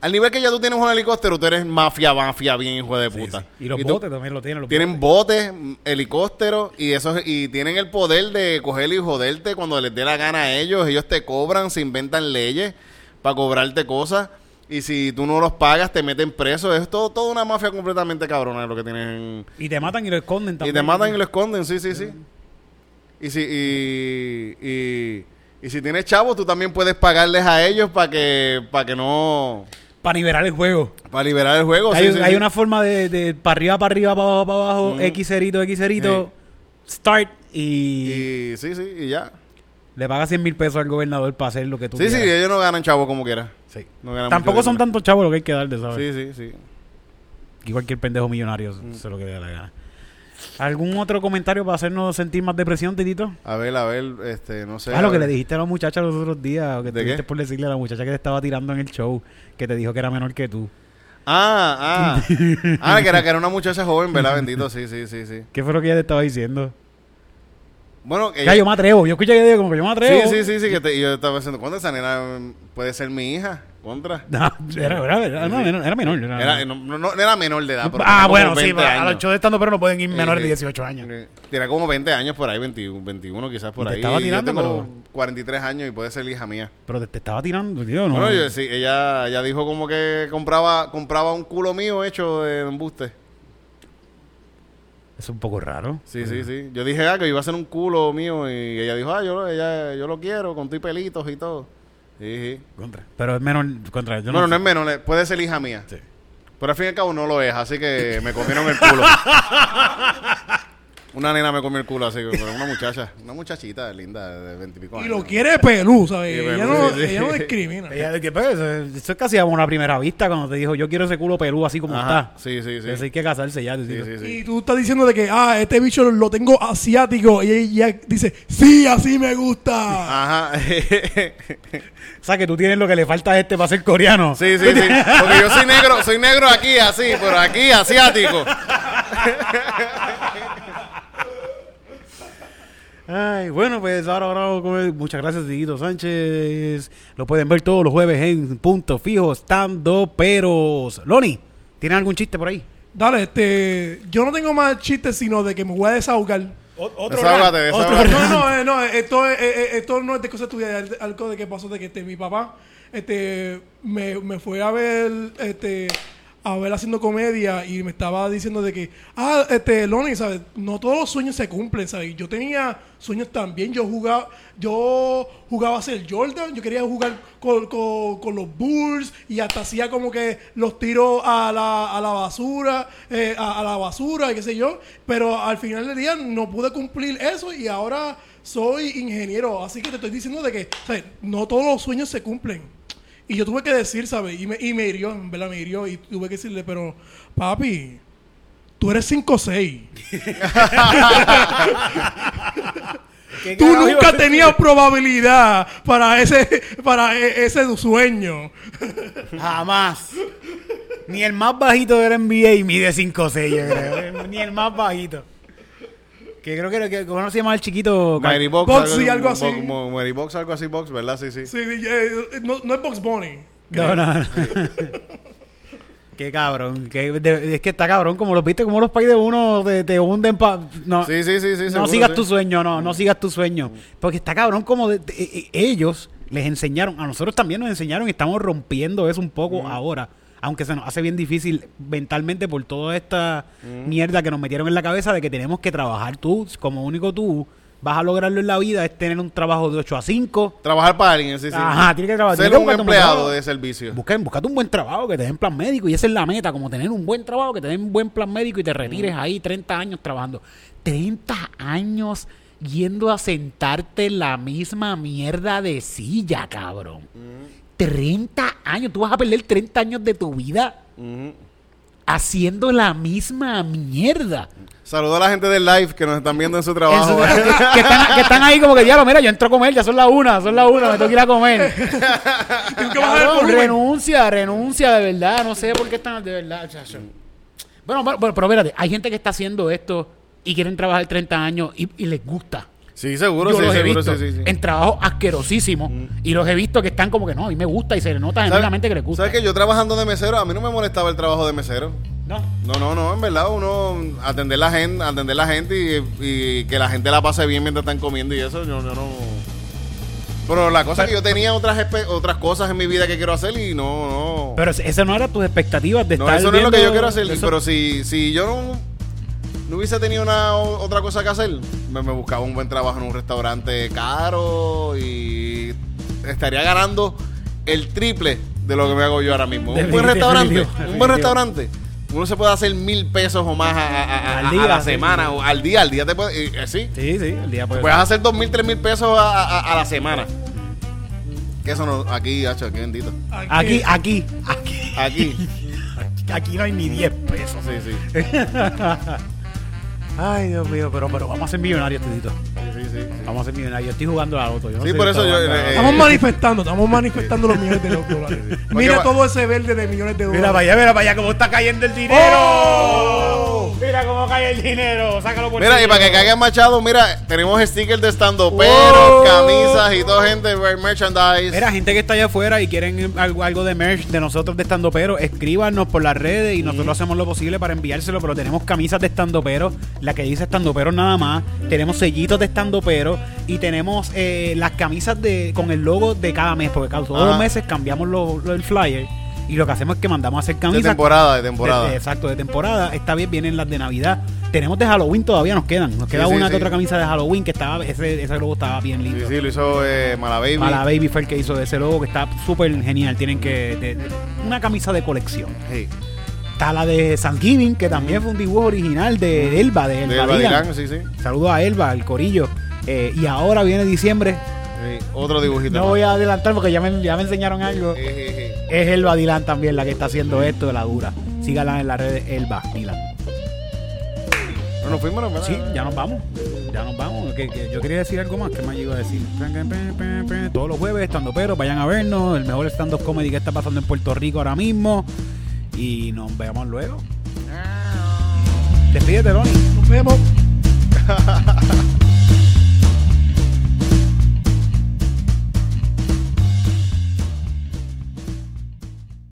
Al nivel que ya tú tienes un helicóptero, tú eres mafia, mafia, bien hijo de puta. Y los botes también lo tienen. Los tienen botes. botes, helicópteros y esos y tienen el poder de coger y joderte cuando les dé la gana a ellos. Ellos te cobran, se inventan leyes para cobrarte cosas y si tú no los pagas te meten preso. Es todo toda una mafia completamente cabrona lo que tienen. Y te matan y lo esconden Y también. te matan y lo esconden, sí, sí, sí. Y si y, y, y si tienes chavos, tú también puedes pagarles a ellos para que para que no Para liberar el juego. para liberar el juego. hay sí, sí, hay sí. una forma de, de para arriba, para arriba, para abajo, para abajo, Mm. X cerito, X cerito, start y, y sí, sí, y ya. le pagas 100 mil pesos al gobernador para hacer lo que tú Sí, sí, quieras. ellos no ganan chavos como quiera. Sí. No ganan Tampoco mucho son dinero. tantos chavos lo que hay que darle, ¿sabes? Sí, sí, sí. Y cualquier pendejo millonario Mm. se lo que dé la gana. ¿Algún otro comentario para hacernos sentir más depresión, Titito? A ver, a ver, este, no sé. Ah, lo que ver. le dijiste a la muchacha los otros días, o que ¿De tuviste qué? por decirle a la muchacha que te estaba tirando en el show, que te dijo que era menor que tú. Ah, ah. ah, que era, que era una muchacha joven, ¿verdad? Bendito, sí, sí, sí, sí. ¿Qué fue lo que ella te estaba diciendo? Bueno, Ya, yo me atrevo. Yo escuché que digo como que yo me sí, atrevo. sí, sí, sí, que te- y yo estaba diciendo, ¿cuándo esa nena mm, puede ser mi hija? ¿Contra? No, era, era, era, no, era- era menor. era- Era, no, no, no era menor de edad, pero ah, bueno, sí, 20 pero a los shows de estando pero no pueden ir menores de sí. 18 años. Eh, Tiene como 20 años por ahí, 21, 21 quizás por te ahí. estaba tirando, yo tengo pero- 43 años y puede ser hija mía. Pero te, te estaba tirando, tío, ¿no? Bueno, yo, sí, ella, ella dijo como que compraba compraba un culo mío hecho de embuste. Es un poco raro. Sí, sí, sí. Yo dije ah, que iba a ser un culo mío y ella dijo, ah, yo, lo- ella, yo lo quiero con tu y pelitos y todo. Sí. Contra. Pero es menor. Contra, yo bueno, no sé. es menos, puede ser hija mía. Sí. Pero al fin y al cabo no lo es, así que me comieron el culo. una nena me comió el culo así, pero una muchacha, una muchachita linda de veintipico Y años. lo quiere pelú, ¿sabes? Sí, ella, pelú, no, sí, sí. ella no discrimina. Ella, que, pues, eso, es casi a una primera vista cuando te dijo, yo quiero ese culo pelú así como Ajá, está. Sí, sí, sí. Eso hay que casarse ya. Sí, Titito. sí, sí. Y tú estás diciendo de que, ah, este bicho lo tengo asiático. Y ella dice, sí, así me gusta. Ajá. O sea, que tú tienes lo que le falta a este para ser coreano. sí, sí, sí. Porque yo soy negro, soy negro aquí así, pero aquí asiático. Ay, bueno, pues ahora, ahora vamos a comer. Muchas gracias, Tito Sánchez. Lo pueden ver todos los jueves en Punto Fijo, estando peros. Loni, ¿tienen algún chiste por ahí? Dale, este, yo no tengo más chistes, sino de que me voy a desahogar. Desahógate, desahógate. No, no, eh, no, esto, es- eh, eh, esto no es de cosas tuyas, es algo de que pasó de que este, mi papá este, me, me fue a ver este, a ver haciendo comedia y me estaba diciendo de que, ah, este, Lonnie, ¿sabes? No todos los sueños se cumplen, ¿sabes? Yo tenía sueños también, yo jugaba, yo jugaba a ser Jordan, yo quería jugar con, con- con los Bulls y hasta hacía como que los tiros a la, a la basura, eh, a, a la basura y qué sé yo, pero al final del día no pude cumplir eso y ahora soy ingeniero, así que te estoy diciendo de que, ¿sabes? No todos los sueños se cumplen. Y yo tuve que decir, ¿sabes? Y me, y me hirió, en verdad me hirió. Y tuve que decirle, pero, papi, tú eres 5'6". Tú nunca tenías probabilidad para ese, para e- ese sueño. Jamás. Ni el más bajito del NBA mide 5'6", yo creo. Ni el más bajito. Que creo que, que ¿cómo se llama el chiquito? Mary Box, Box, sí, algo así. Mo- Mary Box, algo así, Box, ¿verdad? Sí, sí. Sí, eh, no, no es Box Bunny. No, no, no. Qué cabrón. Que de- es que está cabrón. Como los viste, como los países de uno te, te hunden pa... No, Sí, sí, sí, sí. no seguro, sigas sí. tu sueño, no, no sigas tu sueño. Porque está cabrón como de- de- e- ellos les enseñaron, a nosotros también nos enseñaron y estamos rompiendo eso un poco ahora. Aunque se nos hace bien difícil mentalmente por toda esta mierda que nos metieron en la cabeza de que tenemos que trabajar tú, como único tú, vas a lograrlo en la vida es tener un trabajo de 8 a 5. Trabajar para alguien, sí, sí. Ajá, tiene que trabajar. Ser un empleado de servicio. Busca, búscate un buen trabajo que te den plan médico y esa es la meta, como tener un buen trabajo, que te den un buen plan médico y te retires ahí 30 años trabajando. 30 años yendo a sentarte en la misma mierda de silla, cabrón. 30 años, tú vas a perder 30 años de tu vida haciendo la misma mierda. Saludo a la gente del live que nos están viendo en su trabajo. Eso, que, que están, que están ahí como que, diablo, mira, yo entro a comer, ya son las una, son las una, me tengo que ir a comer. Cabrón, renuncia, renuncia, de verdad. No sé por qué están de verdad. chacho. Bueno, bueno, bueno, pero espérate, hay gente que está haciendo esto y quieren trabajar 30 años y, y les gusta. Sí, seguro, Yo sí, los he seguro, visto sí, sí, en trabajos asquerosísimos y los he visto que están como que no, a mí me gusta y se le nota genuinamente que les gusta. ¿Sabes que yo trabajando de mesero, a mí no me molestaba el trabajo de mesero? No. No, no, no, en verdad uno atender la gente, atender la gente y, y que la gente la pase bien mientras están comiendo y eso, yo, yo no. Pero la cosa es que yo tenía otras otras cosas en mi vida que quiero hacer y no, no. Pero esa no era tus expectativas de no, estar eso no es lo que yo quiero hacer. eso- Pero si, si yo no, no hubiese tenido una otra cosa que hacer, me, me buscaba un buen trabajo en un restaurante caro y estaría ganando el triple de lo que me hago yo ahora mismo. Un buen restaurante, un buen restaurante. Uno se puede hacer mil pesos o más a, a- a- Al a- a día, la semana sí. o al día. Al día te puede, eh, sí. Sí, sí, el día puede Puedes hacer dos mil, tres mil pesos a, a- a la semana. Que eso no, aquí, hacho, aquí bendito. Aquí, aquí, aquí, Aquí. aquí no hay ni 10 pesos. Sí, sí. Ay, Dios mío, pero, pero vamos a ser millonarios, Tudito. Sí, sí, sí. Vamos a ser millonarios. Yo estoy jugando a la loto. Yo no Sí, sé por eso yo, eh. Estamos manifestando, estamos manifestando los millones de dólares. Mira todo ese verde de millones de dólares. Mira para allá, mira para allá cómo está cayendo el dinero. ¡Oh! Mira cómo cae el dinero. Sácalo por Mira, y para que caiga Machado, mira, tenemos stickers de estando pero, ¡Oh! camisas y todo gente, merchandise. Mira, gente que está allá afuera y quieren algo, algo de merch de nosotros de estando pero, escríbanos por las redes y nosotros hacemos lo posible para enviárselo, pero tenemos camisas de estando pero, la que dice estando pero nada más, tenemos sellitos de estando pero y tenemos eh, las camisas de con el logo de cada mes, porque cada- todos Ajá. los meses cambiamos lo, lo del flyer y lo que hacemos es que mandamos a hacer de camisas. temporada, de temporada. De- de- exacto, de temporada. Esta vez vienen las de Navidad. Tenemos de Halloween todavía, nos quedan. Nos queda sí, una sí. que otra camisa de Halloween que estaba, ese, ese logo estaba bien sí, lindo. sí, lo hizo eh, Mala Baby. Mala Baby fue el que hizo ese logo que está súper genial. Tienen que. de- de- una camisa de colección. Sí. Está la de Thanksgiving, que también fue un dibujo original de Elba, de Elba, De Elba Dylan. Dylan, sí, sí. Saludos a Elba, el corillo. Eh, y ahora viene diciembre. Sí, Otro dibujito. No voy a adelantar porque ya me, ya me enseñaron algo. Eh, eh, eh. Es Elba Dylan también la que está haciendo esto de la dura. Sígala en las redes Elba Dylan. No, nos fuimos, ¿no? Sí, ya nos vamos. Ya nos vamos. Que- que yo quería decir algo más. que más iba a decir? Todos los jueves, estando pero, vayan a vernos. El mejor stand-up comedy que está pasando en Puerto Rico ahora mismo. Y nos vemos luego. Despídete, Ronnie. Nos vemos.